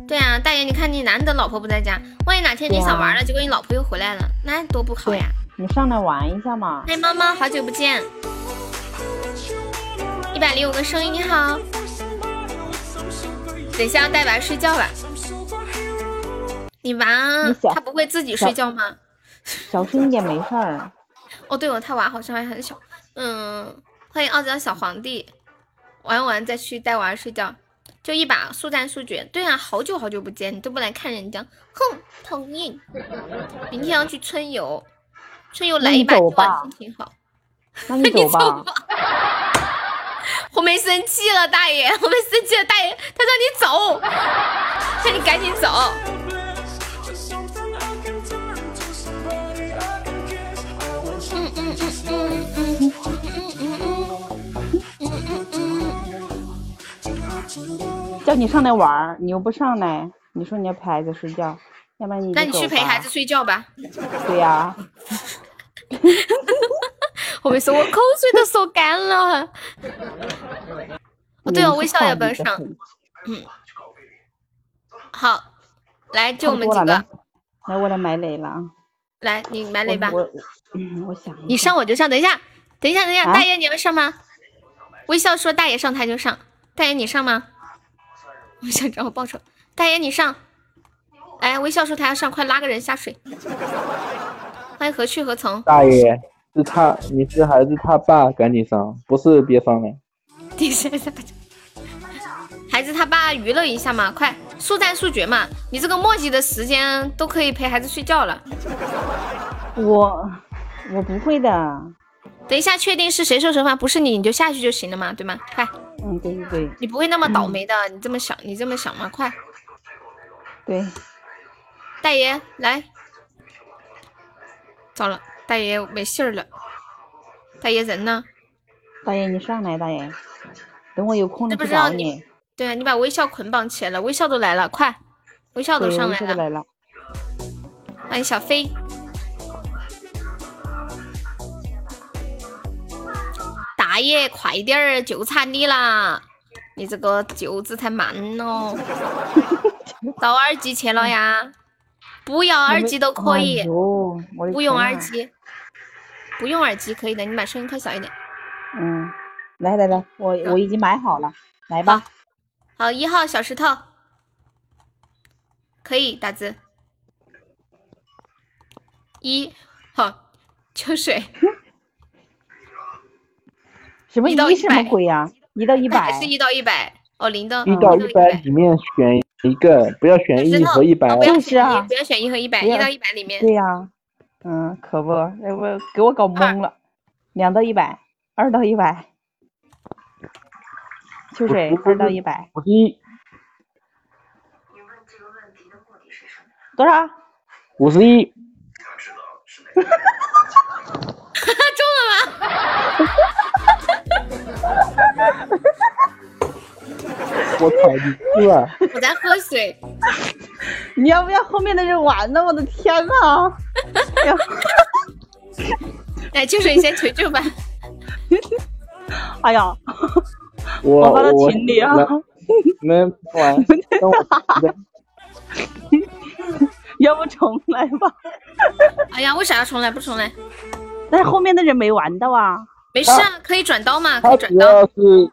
对啊，大爷，你看你难得老婆不在家，万一哪天你想玩了，结果你老婆又回来了，那多不好呀。
你上来玩一下嘛。
嗨，猫猫，好久不见。一百零五个声音，你好。等一下要带娃睡觉了。你娃他不会自己睡觉吗？
小声一点，没事儿。
哦，对哦，他娃好像还很小。嗯，欢迎傲娇小皇帝。玩完再去带娃睡觉。就一把速战速决。对啊，好久好久不见，你都不来看人家，哼，讨厌。明天要去春游。春游来一把是吧。
那你走吧。
我没生气了大爷。我没生气了大爷。他让你走。那你赶紧走。
叫你上来玩你又不上来你说你要陪孩子睡觉要不然你
那你去陪孩子睡觉吧
对呀
我没说，我口水都说干了。哦，对哦，微笑要不要上？嗯，好，来就我们几个。
来，我来买雷了啊。
来，你买雷吧。
我，嗯，我想。
你上我就上，等一下，等一下，等一下，大爷你要上吗？微笑说大爷上他就上，大爷你上吗？我想找我报仇，大爷你上。哎，微笑说他要上，快拉个人下水。欢迎何去何从，
大爷是他，你是孩子他爸，赶紧上，不是别上了。
孩子他爸娱乐一下嘛，快速战速决嘛，你这个墨迹的时间都可以陪孩子睡觉了。
我我不会的，
等一下确定是谁受惩罚，不是你你就下去就行了嘛，对吗？快，
嗯对对对，
你不会那么倒霉的，你这么想你这么想嘛？快，
对，
大爷来。糟了，大爷没信儿了。大爷人呢？
大爷你上来，大爷，等我有空了去找
你。对啊，你把微笑捆绑起来了，微笑都来了，快，微笑都上来
了。
欢迎小飞。大爷快点儿，就差你啦！你这个舅子太慢了。到耳机去了呀？不要耳机都可以，不用耳机，不用耳机可以的。你把声音开小一点。
嗯，来来来，我我已经买好了，来吧。
好，一号小石头，可以打字。一，好，秋水。
什么一什么鬼呀？一到一百。
还是一到一百？哦，零到
一到一百里面选。一个不要选一和一百，
就是啊，不要选一和一百，一到一百里面。
对呀，嗯，可不，我给我搞懵了。两到一百，二到一百，秋水二到一百。
五十一。
多少？
五十一。
哈哈哈哈哈！中了吗？
我操你哥！
我在喝水。
你要不要后面的人玩呢？我的天啊！
来，秋水先求救吧。
哎呀，
我
发到群里啊。
你们玩，
要不重来吧？
哎呀，为啥要重来？不重来？
但是后面的人没玩到啊。
没事啊，可以转刀嘛，可以转刀。
主要是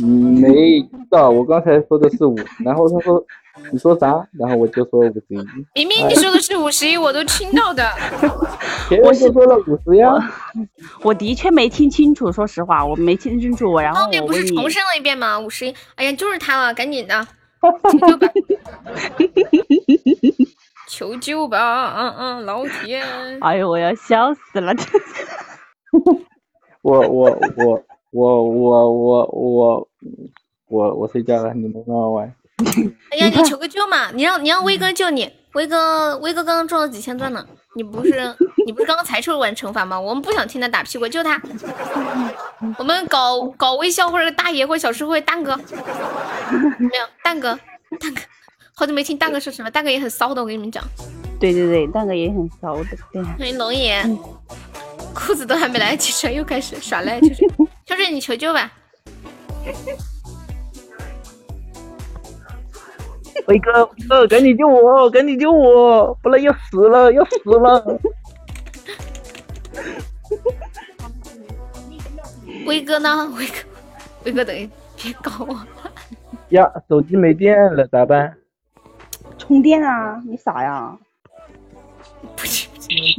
嗯没到，我刚才说的是五，然后他说 你说啥，然后我就说五十一，
明明你说的是五十一，我都听到的。
前面就说了五十呀。
我的确没听清楚，说实话，我没听清楚。我然后
后面不是重申了一遍吗？五十一，哎呀，就是他了，赶紧的，求救吧，求救吧，嗯嗯，老铁。
哎呦，我要笑死了！
我我我我我我我我我我睡觉了，你们慢慢玩。
哎呀，你求个救嘛！你让你让威哥救你，威哥威哥刚刚中了几千钻呢。你不是你不是刚刚才出完惩罚吗？我们不想听他打屁股，救他。我们搞搞微笑或者大爷或者小师会蛋哥，没有蛋哥蛋哥，好久没听蛋哥说什么，蛋哥也很骚的，我跟你们讲。
对对对，蛋哥也很骚的，对。
欢迎龙爷，裤子都还没来得及穿，又开始耍赖，就是就是你求救吧。
威哥，伟哥，赶紧救我，赶紧救我，不然要死了，要死了。
威哥呢？威哥，威哥，等一别搞我。
呀，手机没电了，咋办？
充电啊！你傻呀？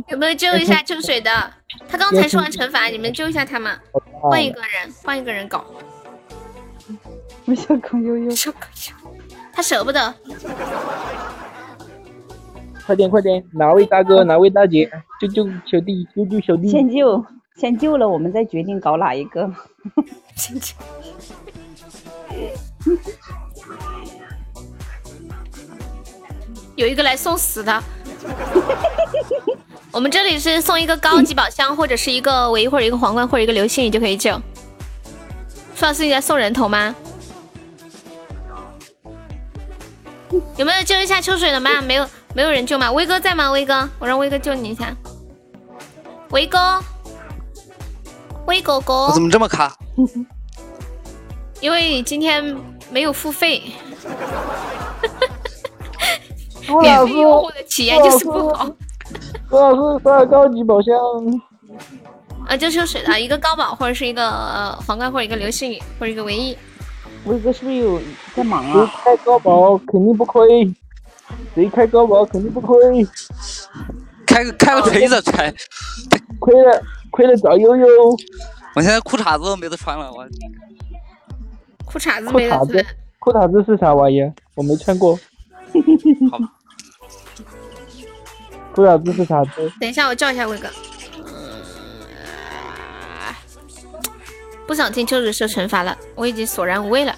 有没有救一下秋水的？他刚才说完惩罚，你们救一下他嘛。换一个人，换一个人搞。
我小狗悠悠，
小狗悠悠，他舍不得。
快点快点，哪位大哥，哪位大姐，救救小弟，救救小弟。
先救，先救了，我们再决定搞哪一个。
先救。有一个来送死的。我们这里是送一个高级宝箱，或者是一个唯一，或者一个皇冠，或者一个流星雨就可以救。苏老师，你在送人头吗？有没有救一下秋水的吗？没有，没有人救吗？威哥在吗？威哥，我让威哥救你一下。威哥，威狗狗，
我怎么这么卡？
因为你今天没有付费。免，费用户的体验就是不好。
苏老师刷高级宝箱。
啊，就秋水的一个高宝，或者是一个呃皇冠，或者一个流星雨，或者一个唯一。
威哥是不是有在忙
谁
啊？
开高宝肯定不亏，谁开高宝肯定不亏，
开个开个锤子开，
亏了亏了找悠悠。
我现在裤衩子都没得穿了，我
裤衩子
裤衩子
没得穿，，
裤衩子是啥玩意儿？我没穿过。
好吧。
裤衩子是啥子？
等一下，我叫一下威哥。不想听秋水受惩罚了，我已经索然无味了。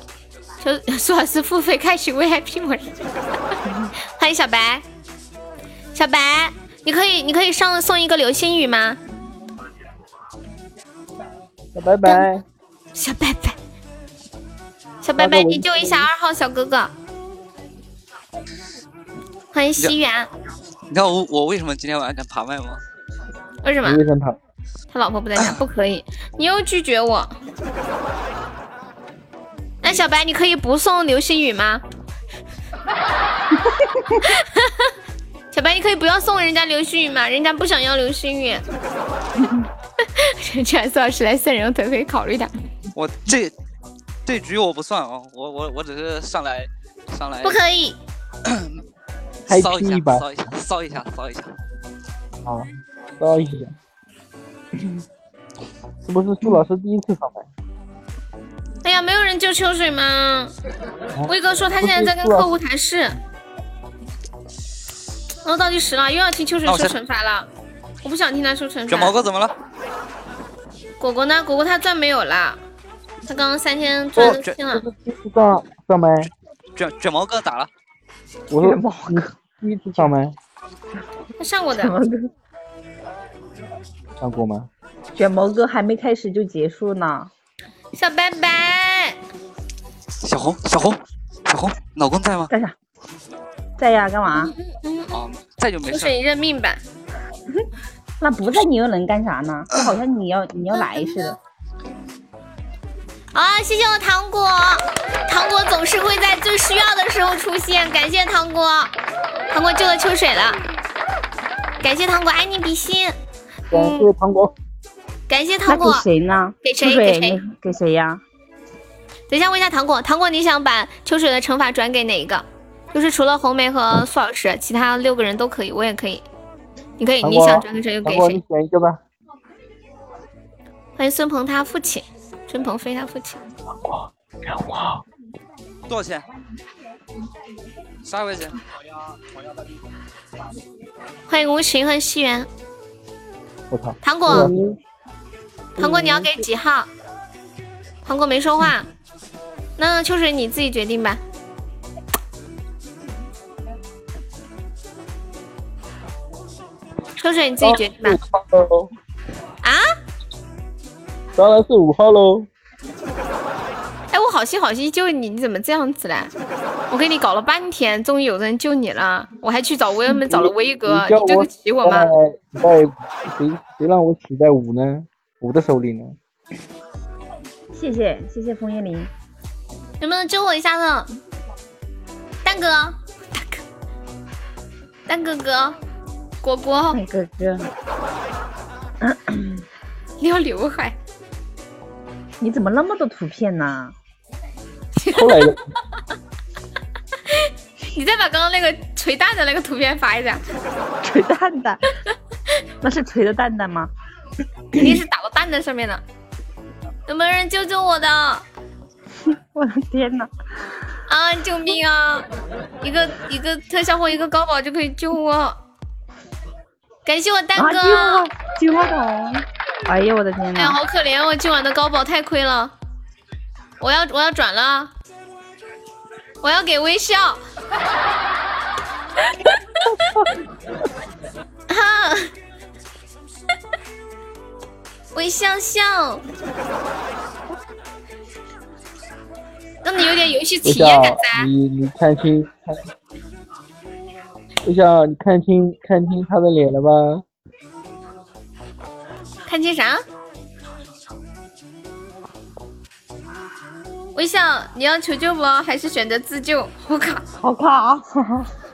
秋 苏老师付费开启 VIP 模式，欢迎小白。小白，你可以你可以上送一个流星雨吗？
小白白。
小白白，小白白，你救一下二号小哥哥。欢迎西元，
你知道我我为什么今天晚上敢爬麦吗？
为什么
你？为什么？
他老婆不在家，不可以。你又拒绝我。那小白，你可以不送流星雨吗？小白，你可以不要送人家流星雨吗？人家不想要流星雨。这苏老师来送人头，可以考虑的。
我这这局我不算啊，我我我只是上来上来
不可以，
开
骚一
一把
骚一下骚一下骚一下，
啊，骚一下。是不是苏老师第一次上麦？
哎呀，没有人救秋水吗？威哥说他现在在跟客户谈事。然后倒计时了，又要听秋水受惩罚了。我不想听他说惩罚。
卷毛哥怎么了？
果果呢？果果他钻没有了，他刚刚三千钻都清了。
第一次上上麦，
卷卷毛哥咋了？
我说你第一次上麦
他上过的。
上过吗？
卷毛哥还没开始就结束呢。
小白白，
小红小红小红，老公在吗？
干啥？在呀，干嘛？
啊，在就没事。
你认命吧。
那不在你又能干啥呢？就好像你要你要来似的。
啊，谢谢我糖果，糖果总是会在最需要的时候出现，感谢糖果，糖果救了秋水了，感谢糖果，爱你比心。
感谢糖果。
感谢糖果
给。谁呢？
给谁给谁
给谁呀？
等一下问一下糖果，糖果你想把秋水的惩罚转给哪一个？就是除了红梅和苏老师，其他六个人都可以，我也可以。你可以，你想转给谁就给
谁，你
谁。
选一个吧。
欢迎孙鹏他父亲，孙鹏飞他父亲。
多少钱？啥位置？
欢迎无情和西元。
我操！
糖果，糖果你要给几号？糖果没说话，那秋水你自己决定吧。秋水你自己决定吧。
哦，
啊？
当然是五号喽。
哎，我好心好心救你，你怎么这样子嘞？我给你搞了半天，终于有人救你了，我还去找威尔们找了威哥，
你叫
你对得起我吗？
在在谁谁让我死在五呢？五的手里呢？
谢谢谢谢枫叶林，
能不能救我一下呢？蛋哥，蛋哥，蛋哥哥，果果，
蛋哥哥，
撩刘海，
你怎么那么多图片呢？
后来。
你再把刚刚那个锤蛋的那个图片发一下，
锤蛋蛋，那是锤的蛋蛋吗？
肯定是打到蛋蛋上面的。有没有人救救我的？
我的天呐！
啊！救命啊！一个一个特效或一个高保就可以救我。感谢我蛋
啊，
哥。
金话金话筒！哎呦我的天呐
哎呀，
呐！
好可怜哦！今晚的高保太亏了。我要我要转了，我要给微笑。哈，微笑笑，让你有点游戏
微
体验感
笑
噻。，
你你看清看，微笑，你看清看清他的脸了吧？
看见啥？微笑，你要求救不？还是选择自救？我靠！
好卡啊！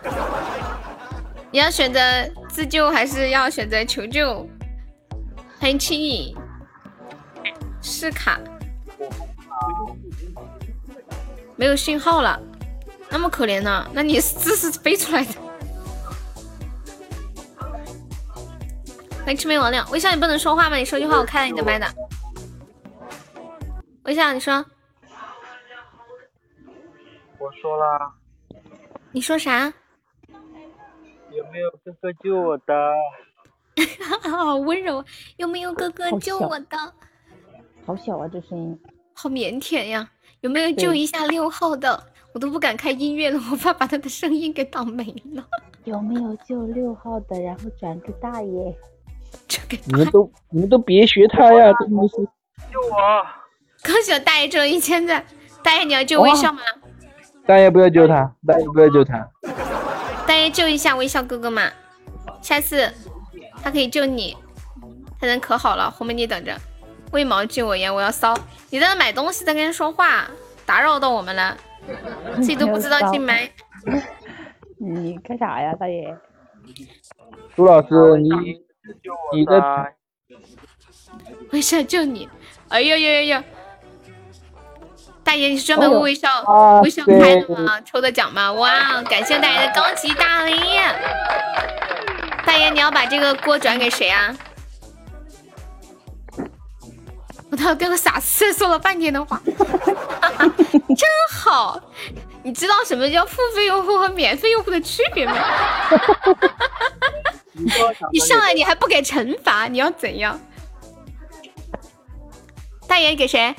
你要选择自救还是要选择求救？欢迎轻影，是卡，没有信号了，那么可怜呢？那你字是飞出来的？欢迎魑魅魍魉，微笑你不能说话吗？你说句话，我开了你的麦的。微笑，你说，
我说啦，
你说啥？
有没有哥哥救我的？
好温柔，有没有哥哥救我的？
好小啊，这声音。
好腼腆呀！有没有救一下六号的？我都不敢开音乐了，我怕把他的声音给挡没了。
有没有救六号的？然后转给大爷。
你们都你们都别学他呀！真的是
救我！
恭喜我大爷中了一千赞！大爷你要救微笑吗？
大爷不要救他，大爷不要救他。
大爷救一下微笑哥哥嘛，下次他可以救你，他人可好了。红梅你等着，为毛救我呀？我要骚！你在那买东西，在跟人说话，打扰到我们了，自己都不知道进门。
你干啥呀，大爷？
朱老师，你你的
微笑救你！哎呦呦呦呦！大爷，你是专门为微笑、
哇
微笑
塞
开的吗？抽的奖吗？哇，感谢大爷的高级大礼！大爷，你要把这个锅转给谁啊？我操，跟个傻子说了半天的话，真好！你知道什么叫付费用户和免费用户的区别吗？你上来你还不给惩罚，你要怎样？大爷给谁？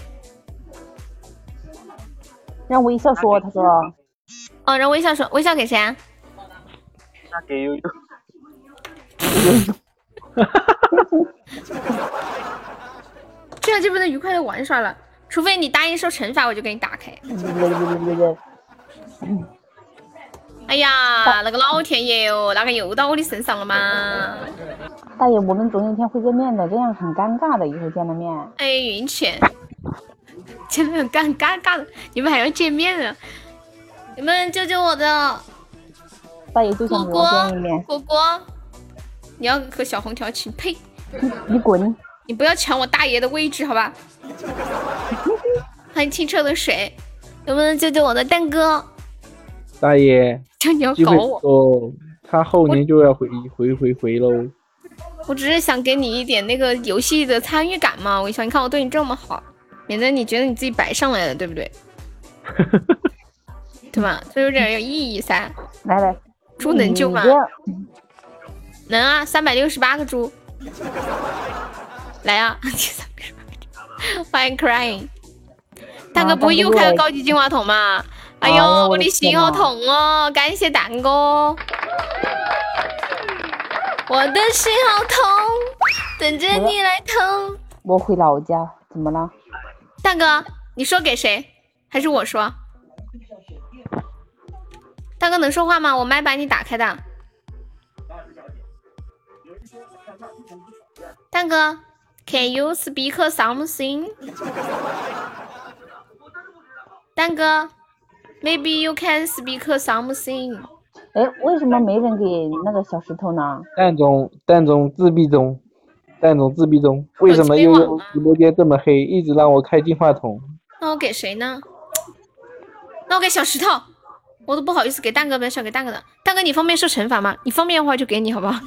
让微笑说，他说
哦，让微笑说，微笑给谁啊？
那给悠悠。
这样就不能愉快的玩耍了，除非你答应受惩罚，我就给你打开。哎呀，那个老天爷哦，那个又到我的身上了吗？
大爷，我们总有一天会见面的，这样很尴尬的，以后见了面。
哎，云浅，真的很尴尴尬的，你们还要见面啊？你们救救我的
大爷就想
果
和我见一面，
果果，你要和小红调情？呸！
你你滚！
你不要抢我大爷的位置，好吧？欢迎清澈的水，能不能救救我的蛋哥？
大爷，
就你要
机会
搞我，
哦，他后年就要回回回回喽。
我只是想给你一点那个游戏的参与感嘛。我想，你看我对你这么好，免得你觉得你自己白上来了，对不对？对吧？这有点有意义噻。
来来，
猪能救吗能啊，三百六十八个猪，来啊！欢迎 crying，大哥不会又开个高级净化筒吗？哎呦，
哎我的
心好痛哦！感谢蛋哥，我的心好痛，等着你来疼。
我回老家，怎么了？
蛋哥，你说给谁？还是我说？大哥能说话吗？我麦把你打开的。蛋哥，Can you speak something？蛋哥，Maybe you can speak something。
哎，为什么没人给那个小石头呢？
蛋总，蛋总自闭中，蛋总自闭中，为什么悠悠直播间这么黑，一直让我开净化筒？
那我给谁呢？那我给小石头，我都不好意思给蛋哥，不要想给蛋哥的。蛋哥，你方便受惩罚吗？你方便的话就给你，好不好？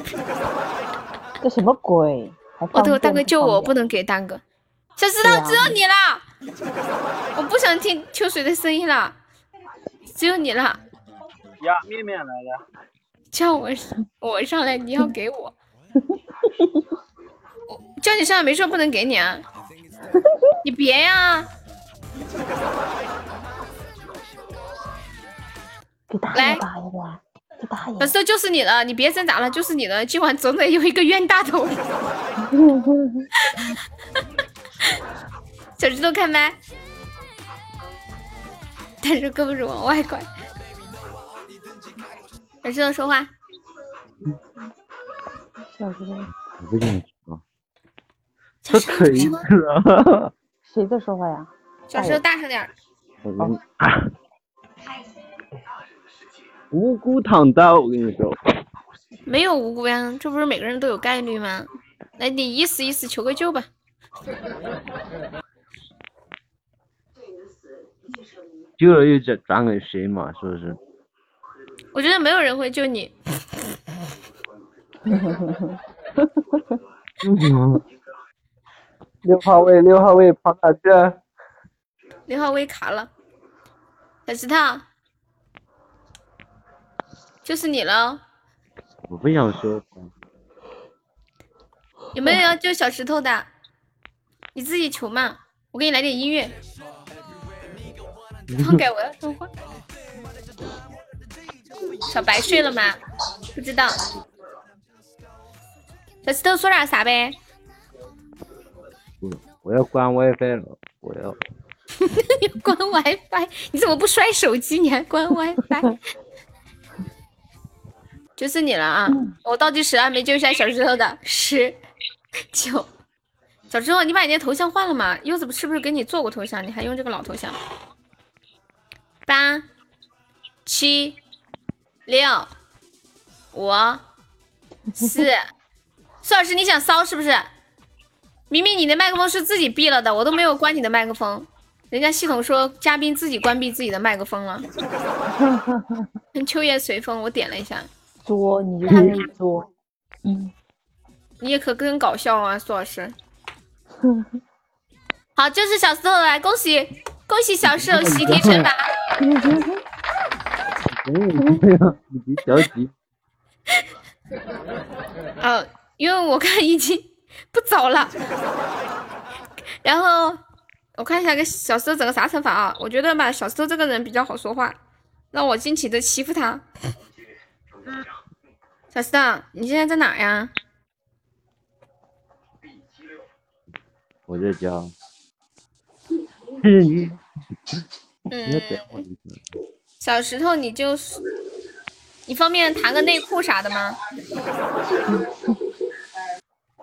这什么鬼？还
哦，对，
放
蛋哥救我，我
不
不能给蛋哥。小石头，只有你了，我不想听秋水的声音了，只有你了。
呀，面面来了。
叫我，我上来，你要给我。我 叫你上来没说不能给你啊，你别呀、来
爷打一个，给大爷
小。石头就是你了，你别挣扎了，就是你了。今晚总得有一个冤大头。小石头开麦，但是胳膊肘往外拐。小石头说话，
小石头，
我不想说！
谁在说话呀？
小石头大声点儿。
无辜躺刀，我跟你说，
没有无辜呀，这不是每个人都有概率吗？来，你意思意思，求个救吧。
救了又转转给谁嘛？是不是？
我觉得没有人会救你。
六号位，六号位跑哪去了？
六号位卡了，小石头，就是你了。
我不想说。
有没有要救小石头的？你自己求嘛，我给你来点音乐。放开我要说话。小白睡了吗？不知道。小石头说点啥呗？
我要关 WiFi 了，我要。
你 关 WiFi，你怎么不摔手机？你还关 WiFi？就是你了啊！我倒计时还没救下小石头的，十、九。小石头，你把你的头像换了吗？柚子是不是给你做过头像？你还用这个老头像？八、七、六、五、四。苏老师，你想骚是不是？明明你的麦克风是自己闭了的，我都没有关你的麦克风，人家系统说嘉宾自己关闭自己的麦克风了。秋叶随风，我点了一下，
作，你就是作。嗯，
你也可真搞笑啊，苏老师。好，就是小石头来，恭喜恭喜小石头喜提惩罚。
嗯，这样你别着急。
呃，因为我看已经不早了，然后我看一下给小石头整个啥惩罚啊？我觉得吧，小石头这个人比较好说话，让我尽情的欺负他。小石头，你现在在哪儿呀？
我在家。
小石头，你就是，你方便弹个内裤啥的吗？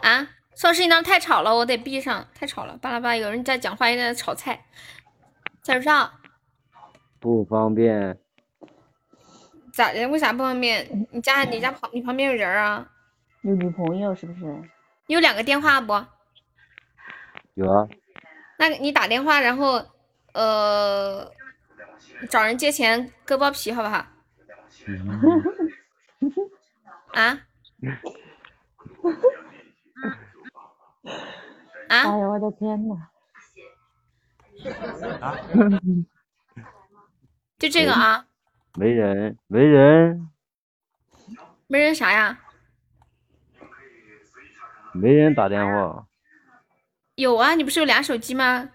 啊，邵师，你那太吵了，我得闭上，太吵了，巴拉巴拉，有人在讲话，有人在炒菜。小石头，
不方便。
咋的？为啥不方便？你家你家旁你旁边有人啊？
有女朋友是不是？
你有两个电话不？
有啊，
那你打电话，然后呃找人借钱割包皮，好不好？啊？啊？
哎呦我的天呐！
就这个啊？
没人，没人，
没人啥呀？
没人打电话。
有啊，你不是有俩手机吗？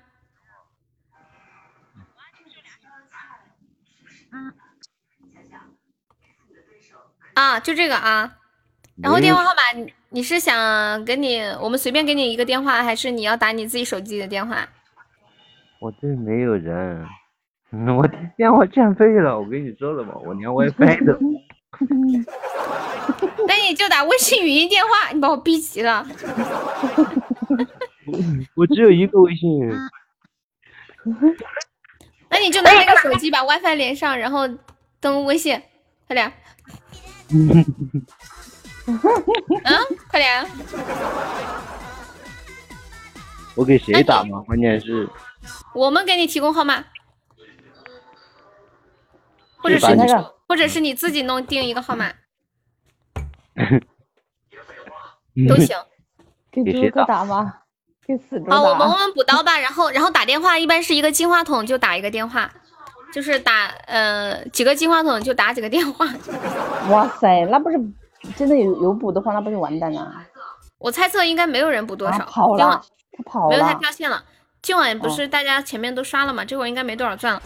啊，就这个啊。然后电话号码，你你是想给你我们随便给你一个电话，还是你要打你自己手机的电话？
我这没有人，嗯 我电话欠费了，我跟你说了吧，我连 WiFi 都。
那你就打微信语音电话，你把我逼急了。
我只有一个微信。
那你就拿那个手机把 WiFi 连上，然后登微信，快点。嗯，快点！
我给谁打嘛？关键是
我们给你提供号码，或者是
就把那个
或者是你自己弄定一个号码 都行。
给
给谁
猪哥打吗？给死猪
好，我们
打
我。们补刀吧，然后然后打电话，一般是一个金话筒就打一个电话，就是打呃几个金话筒就打几个电话。
哇塞，那不是真的有有补的话，那不就完蛋了？
我猜测应该没有人补多少，
啊跑
今晚
了，他跑
没有他
了。
掉线了。今晚不是大家前面都刷了吗？这会儿应该没多少钻了。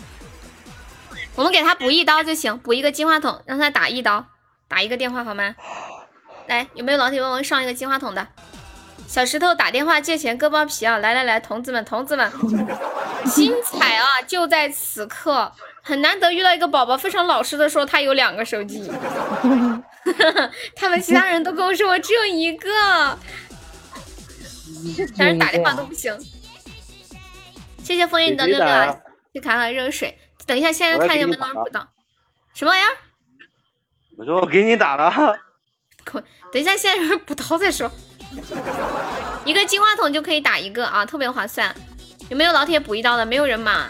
我们给他补一刀就行，补一个金话筒，让他打一刀，打一个电话好吗？来，有没有老铁帮我上一个金话筒的？小石头打电话借钱割包皮啊！来来来，同志们同志们，精彩啊！就在此刻，很难得遇到一个宝宝非常老实的说他有两个手机，他们其他人都跟我说我只有一个，但是打电话都不行。谢谢枫叶你的六六啊，去卡卡热水。等一下，现在看有没有能补到。什么玩意儿？
我说我给你打了，
等一下，现在有人补刀再说。一个金话筒就可以打一个啊，特别划算。有没有老铁补一刀的？没有人吗？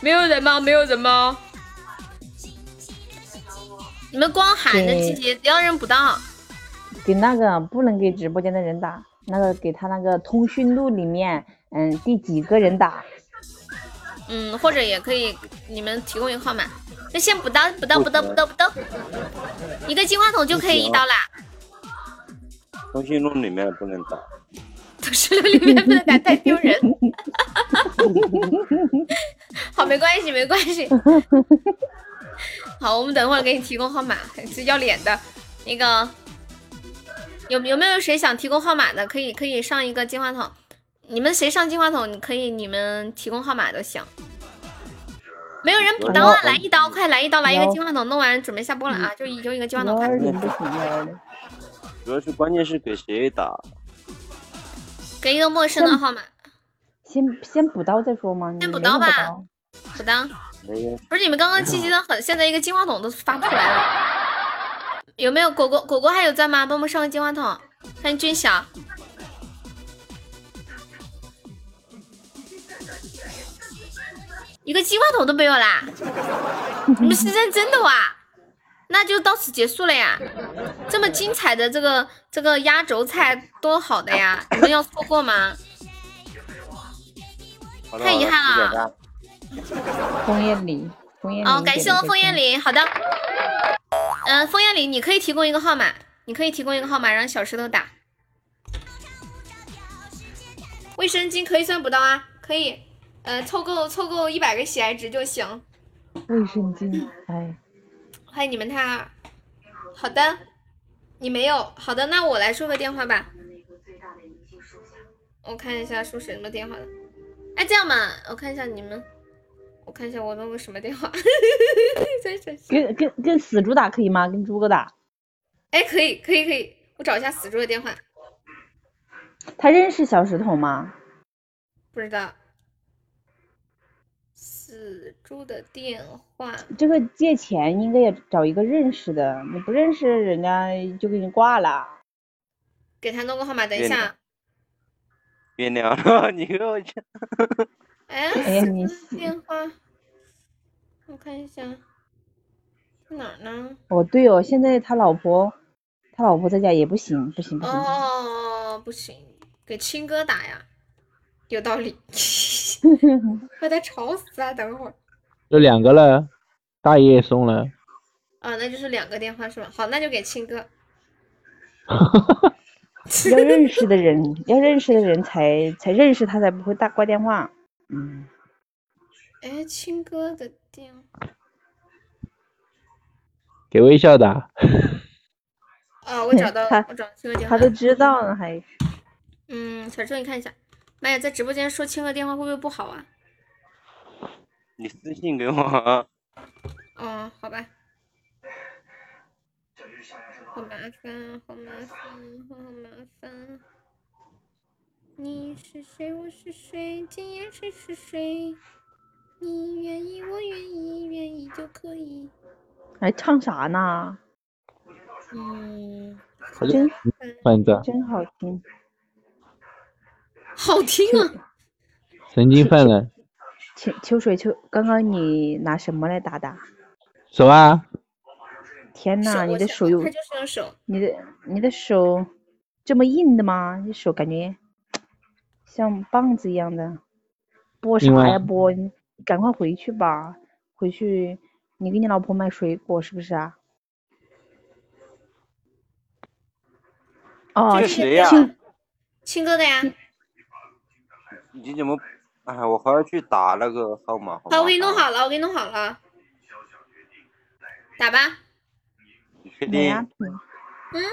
没有人吗？没有人吗？你们光喊着
对
集结，要人补刀。
给那个不能给直播间的人打，那个给他那个通讯录里面，嗯，第几个人打？
嗯，或者也可以，你们提供一个号码。那先补刀，补刀，补刀，补刀，补刀。一个金话筒就可以一刀啦。
通讯录里面不能打。
通讯录里面不能打，太丢人。好，没关系，没关系。好，我们等会儿给你提供号码，是要脸的。那个有有没有谁想提供号码的？可以可以上一个金话筒。你们谁上金话筒？你可以你们提供号码都行。没有人补刀啊！来一刀，快来一刀，来一个金话筒，弄完准备下播了啊！就一就一个金话筒，快！
主要是关键是给谁打？
给一个陌生的号码，
先先补刀再说嘛。
先补刀吧补刀。不是你们刚刚积极的很，现在一个金话筒都发不出来了。有没有果果果果还有在吗？帮我们上个金话筒。欢迎俊晓。一个金话筒都没有啦！你们是认真的哇？那就到此结束了呀！这么精彩的这个这个压轴菜多好的呀！你们要错过吗？太遗憾了。
了。
枫叶里，枫叶里。
哦，感谢我枫叶里，好的。嗯、枫叶里，你可以提供一个号码，你可以提供一个号码让小石头打。卫生巾可以算补刀啊，可以，呃，凑够凑够一百个喜爱值就行。
卫生巾，哎，
欢迎你们他。好的，你没有，好的，那我来说个电话吧。我看一下说什么电话的。哎，这样吧，我看一下你们，我看一下我弄个什么电话。
跟跟跟死猪打可以吗？跟猪哥打，
哎，可以，可以，可以，我找一下死猪的电话。
他认识小石头吗？
不知道。死猪的电话，
这个借钱应该也找一个认识的，你不认识人家就给你挂了。
给他弄个号码，等一下。
原谅了你给我讲。
哎，
哎呀你
电话，我看一下，在哪儿呢？
哦对哦，现在他老婆他老婆在家也不行不行不行，
哦，不行，给亲哥打呀，有道理，把他吵死啊！等会儿
有两个了，大爷也送了。
啊，那就是两个电话是吧？好，那就给亲哥。
要认识的人要认识的人才才认识他才不会大挂电话。嗯，
哎，亲哥的电话
给微笑的。
啊，我找到，
他
我找到亲哥电话
他。都知道了还。
嗯，小周你看一下，妈呀，在直播间说亲哥电话会不会不好啊？
你私信给我啊。
哦，好吧。好麻烦，好麻烦，好麻烦。你是谁？我是谁？今夜谁是谁？你愿意，我愿意，愿意就可以。
还唱啥呢？
嗯，
他就
真
反正
真好听。
好听啊！
神经犯了，
秋秋水秋，刚刚你拿什么来打的？
手啊，
天呐，你的手
又他就是用手。
你的你的手这么硬的吗？你手感觉像棒子一样的，播啥呀播？你赶快回去吧，回去你给你老婆买水果是不是啊？哦，
这个谁呀
亲
亲哥的呀，
你怎么？哎，我还要去打那个号码。好
好，我给你弄好了，我给你弄好了，打吧。
你确定？
嗯，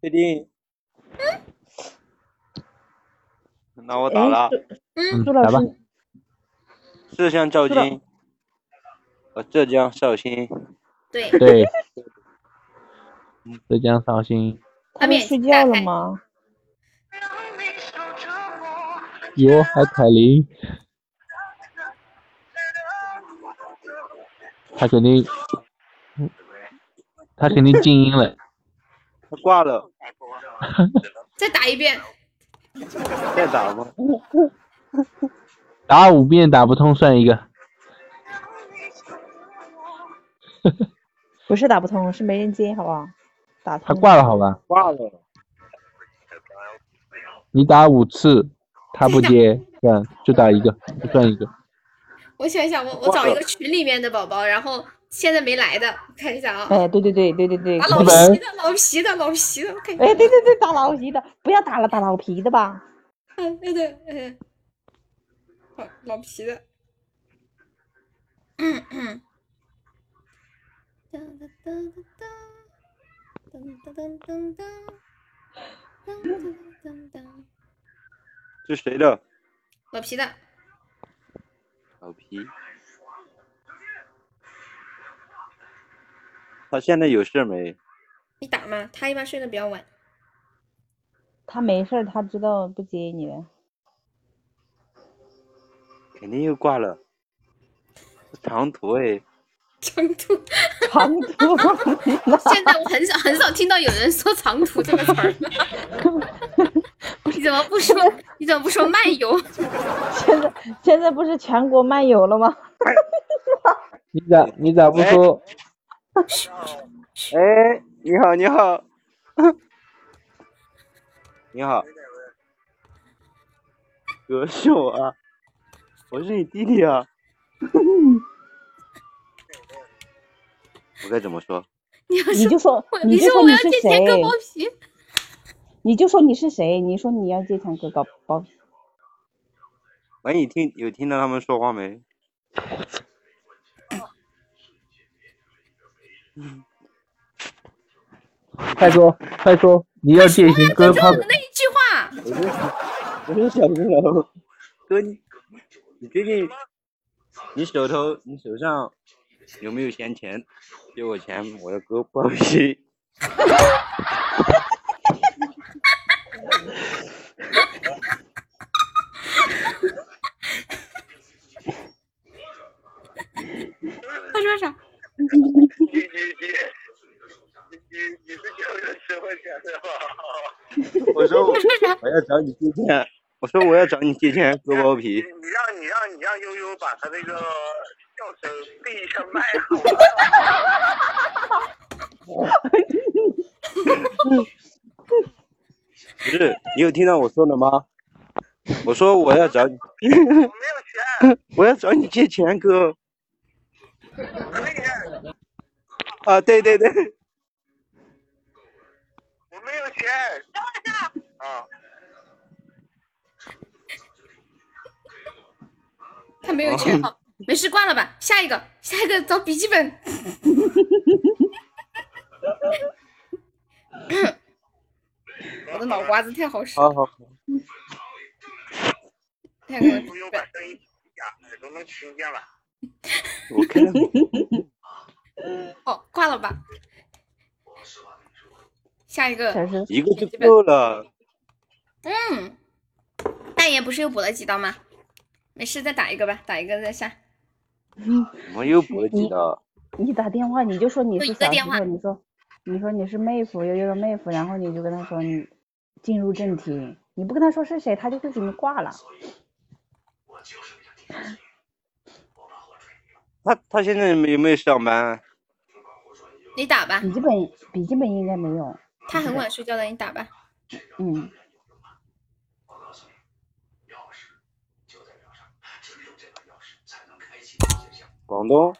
确定？嗯那我打
哎
了。
嗯
朱老师，
浙江赵
是的
金呃浙江绍兴。
对，
对，浙江绍兴
他们睡觉了吗？
有海凯琳，他肯定，他肯定静音了。
他挂了，
再打一遍。
再打吗？
打五遍打不通算一个。
不是打不通，是没人接，好不好？打
他挂了好吧？
挂了。
你打五次，他不接，算就打一个，就算一个。
我想一想，我我找一个群里面的宝宝，然后现在没来的，看一下啊。
哎，对对对对对对，
打老皮的，老皮的，老皮的，我看一下。
哎，对对对，打老皮的，不要打了，打老皮的吧。
嗯，对对，嗯，好，老皮的。嗯嗯。噔噔噔噔噔噔噔噔噔噔噔噔。
这谁的？
老皮的。
老皮。他现在有事没？
你打吗？他一般睡得比较晚。
他没事，他知道不接你的。
肯定又挂了。长途哎。
长途。
长途。
现在我很少很少听到有人说长途这个词儿了。你怎么不说？你怎么不说漫游？
现在现在不是全国漫游了吗？
你咋你咋不说？
哎，你好，你好，你好，哥是我啊，我是你弟弟啊。我该怎么说？
你
你就说，
你
就说
我要
你是谁
借钱割包皮。
你就说你是谁？你说你要借钱割包包皮。
喂，你听有听到他们说话没？
快说快说，你要借钱割包
就那一句话。
我是小朋友，哥你你最近你手头你手上有没有闲钱？借我钱，我要割包皮。
他说啥你你你你你是借？
我我说我我要找你借钱，我说我要找你借钱割包皮。
你让你让你让悠悠把他那个笑声闭一下麦好？
不是，你有听到我说的吗？我说我要找你，
我没有钱，
我要找你借钱，哥。啊，对对对，
我没有钱。等我一下啊，
他没有钱，没事挂了吧，下一个，下一个找笔记本。我的脑瓜子太好使了，
好好好，
太好使
悠悠把声音，耳朵能听见了。
我看
哦，挂了吧。下一个，
一个就够了。
嗯，大爷不是又补了几刀吗？没事，再打一个吧，打一个再下。
我又补了几刀。
你打电话你就说你
就
是小石
一个电话，
你说你说你是妹夫，悠悠的妹夫，然后你就跟他说你进入正题，你不跟他说是谁，他就会给你挂了。
他他现在有没有上班？
你打吧，
笔记本笔记本应该没有。
他很晚睡觉的，你打吧。
嗯，
广东。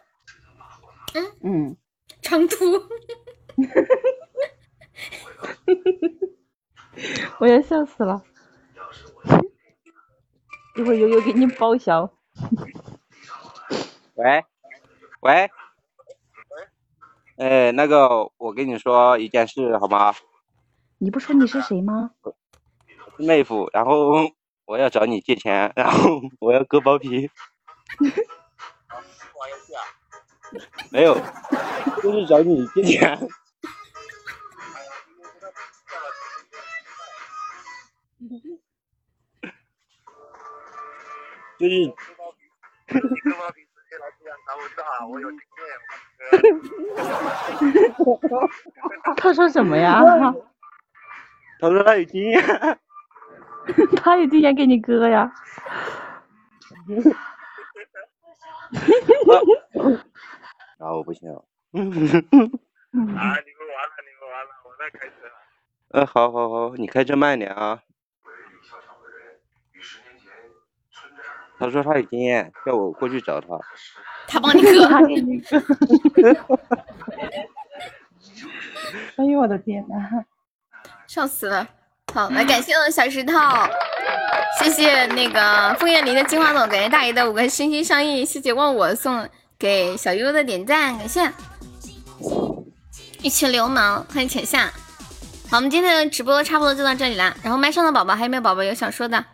嗯嗯，
长途。
我要笑死了。一会儿悠悠给你报销。
喂，喂，哎，那个，我跟你说一件事好吗？
你不说你是谁吗？
妹夫，然后我要找你借钱，然后我要割包皮。
玩游戏啊？
没有，就是找你借钱。就是
你割包皮直接来这样找我是啊，我有经验。
他说什么呀？
他说他有经验。
他有经验给你割呀？
啊，我不行。
啊，你们完了，你们完了，我在开车。
嗯，好好好，你开车慢点啊。他说他有经验，叫我过去找他。
他帮你割。
他给你割。哎呦我的天呐！
笑死了。好，来感谢我的小石头，谢谢那个枫叶林的金花朵，感谢大爷的五个心心相印，谢谢忘我送给小优的点赞，感谢。一群流氓，欢迎浅夏。好，我们今天的直播差不多就到这里啦。然后麦上的宝宝还有没有宝宝有想说的？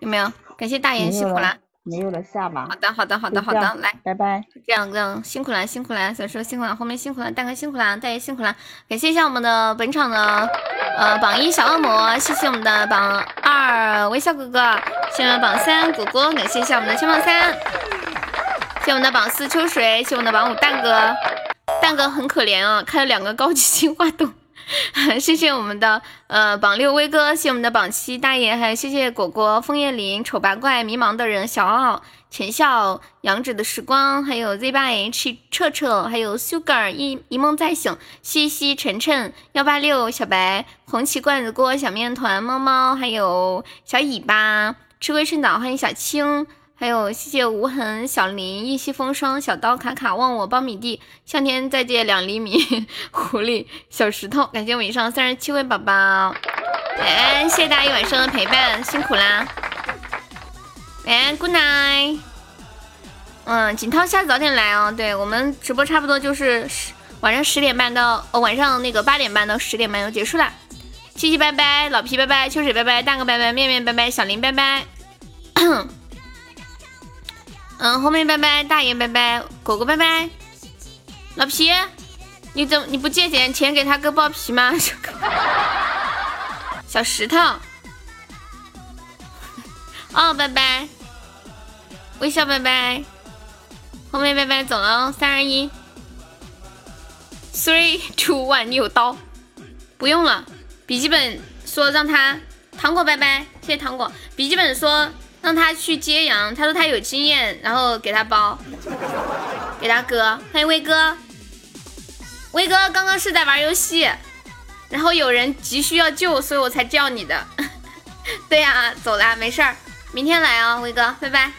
有没有？感谢大爷辛苦了。
没有了，下吧。
好的，好的，好的，好的，来，
拜拜。
这样这样，辛苦了，辛苦了，小时候辛苦了，后面辛苦了，大哥辛苦了，大爷辛苦了，感谢一下我们的本场的呃榜一小恶魔，谢谢我们的榜二微笑哥哥，谢谢我们的榜三果果，感谢一下我们的千榜三，谢谢我们的榜四秋水，谢谢我们的榜五蛋哥，蛋哥很可怜啊，开了两个高级 进化洞。谢谢我们的呃榜六威哥，谢谢我们的榜七大爷，还有谢谢果果、枫叶林、丑八怪、迷茫的人、小奥、浅笑、杨芷的时光，还有 Z 八 H、彻彻，还有 Sugar 一一梦再醒、西西、晨晨、幺八六、小白、红旗罐子锅、小面团、猫猫，还有小尾巴、吃龟顺岛，欢迎小青。还有谢谢无痕、小林、一息风霜、小刀、卡卡、忘我、苞米地、向天再借两厘米、狐狸、小石头，感谢我以上三十七位宝宝，哎，谢谢大家一晚上的陪伴，辛苦啦！哎，Good night。嗯，锦涛下次早点来哦。对我们直播差不多就是十晚上十点半到哦，晚上那个八点半到十点半就结束了。七七拜拜，老皮拜拜，秋水拜拜，大哥拜拜，面面拜拜，小林拜拜。嗯，后面拜拜，大爷拜拜，果果拜拜，老皮，你怎么你不借钱钱给他哥包皮吗？小石头，哦，拜拜，微笑拜拜，后面拜拜走了哦，三二一，three two one，你有刀，不用了，笔记本说让他糖果拜拜，谢谢糖果。笔记本说让他去揭阳，他说他有经验，然后给他包，给他哥。欢迎威哥，威哥刚刚是在玩游戏，然后有人急需要救，所以我才叫你的。对呀、走啦，没事儿，明天来啊，威哥，拜拜。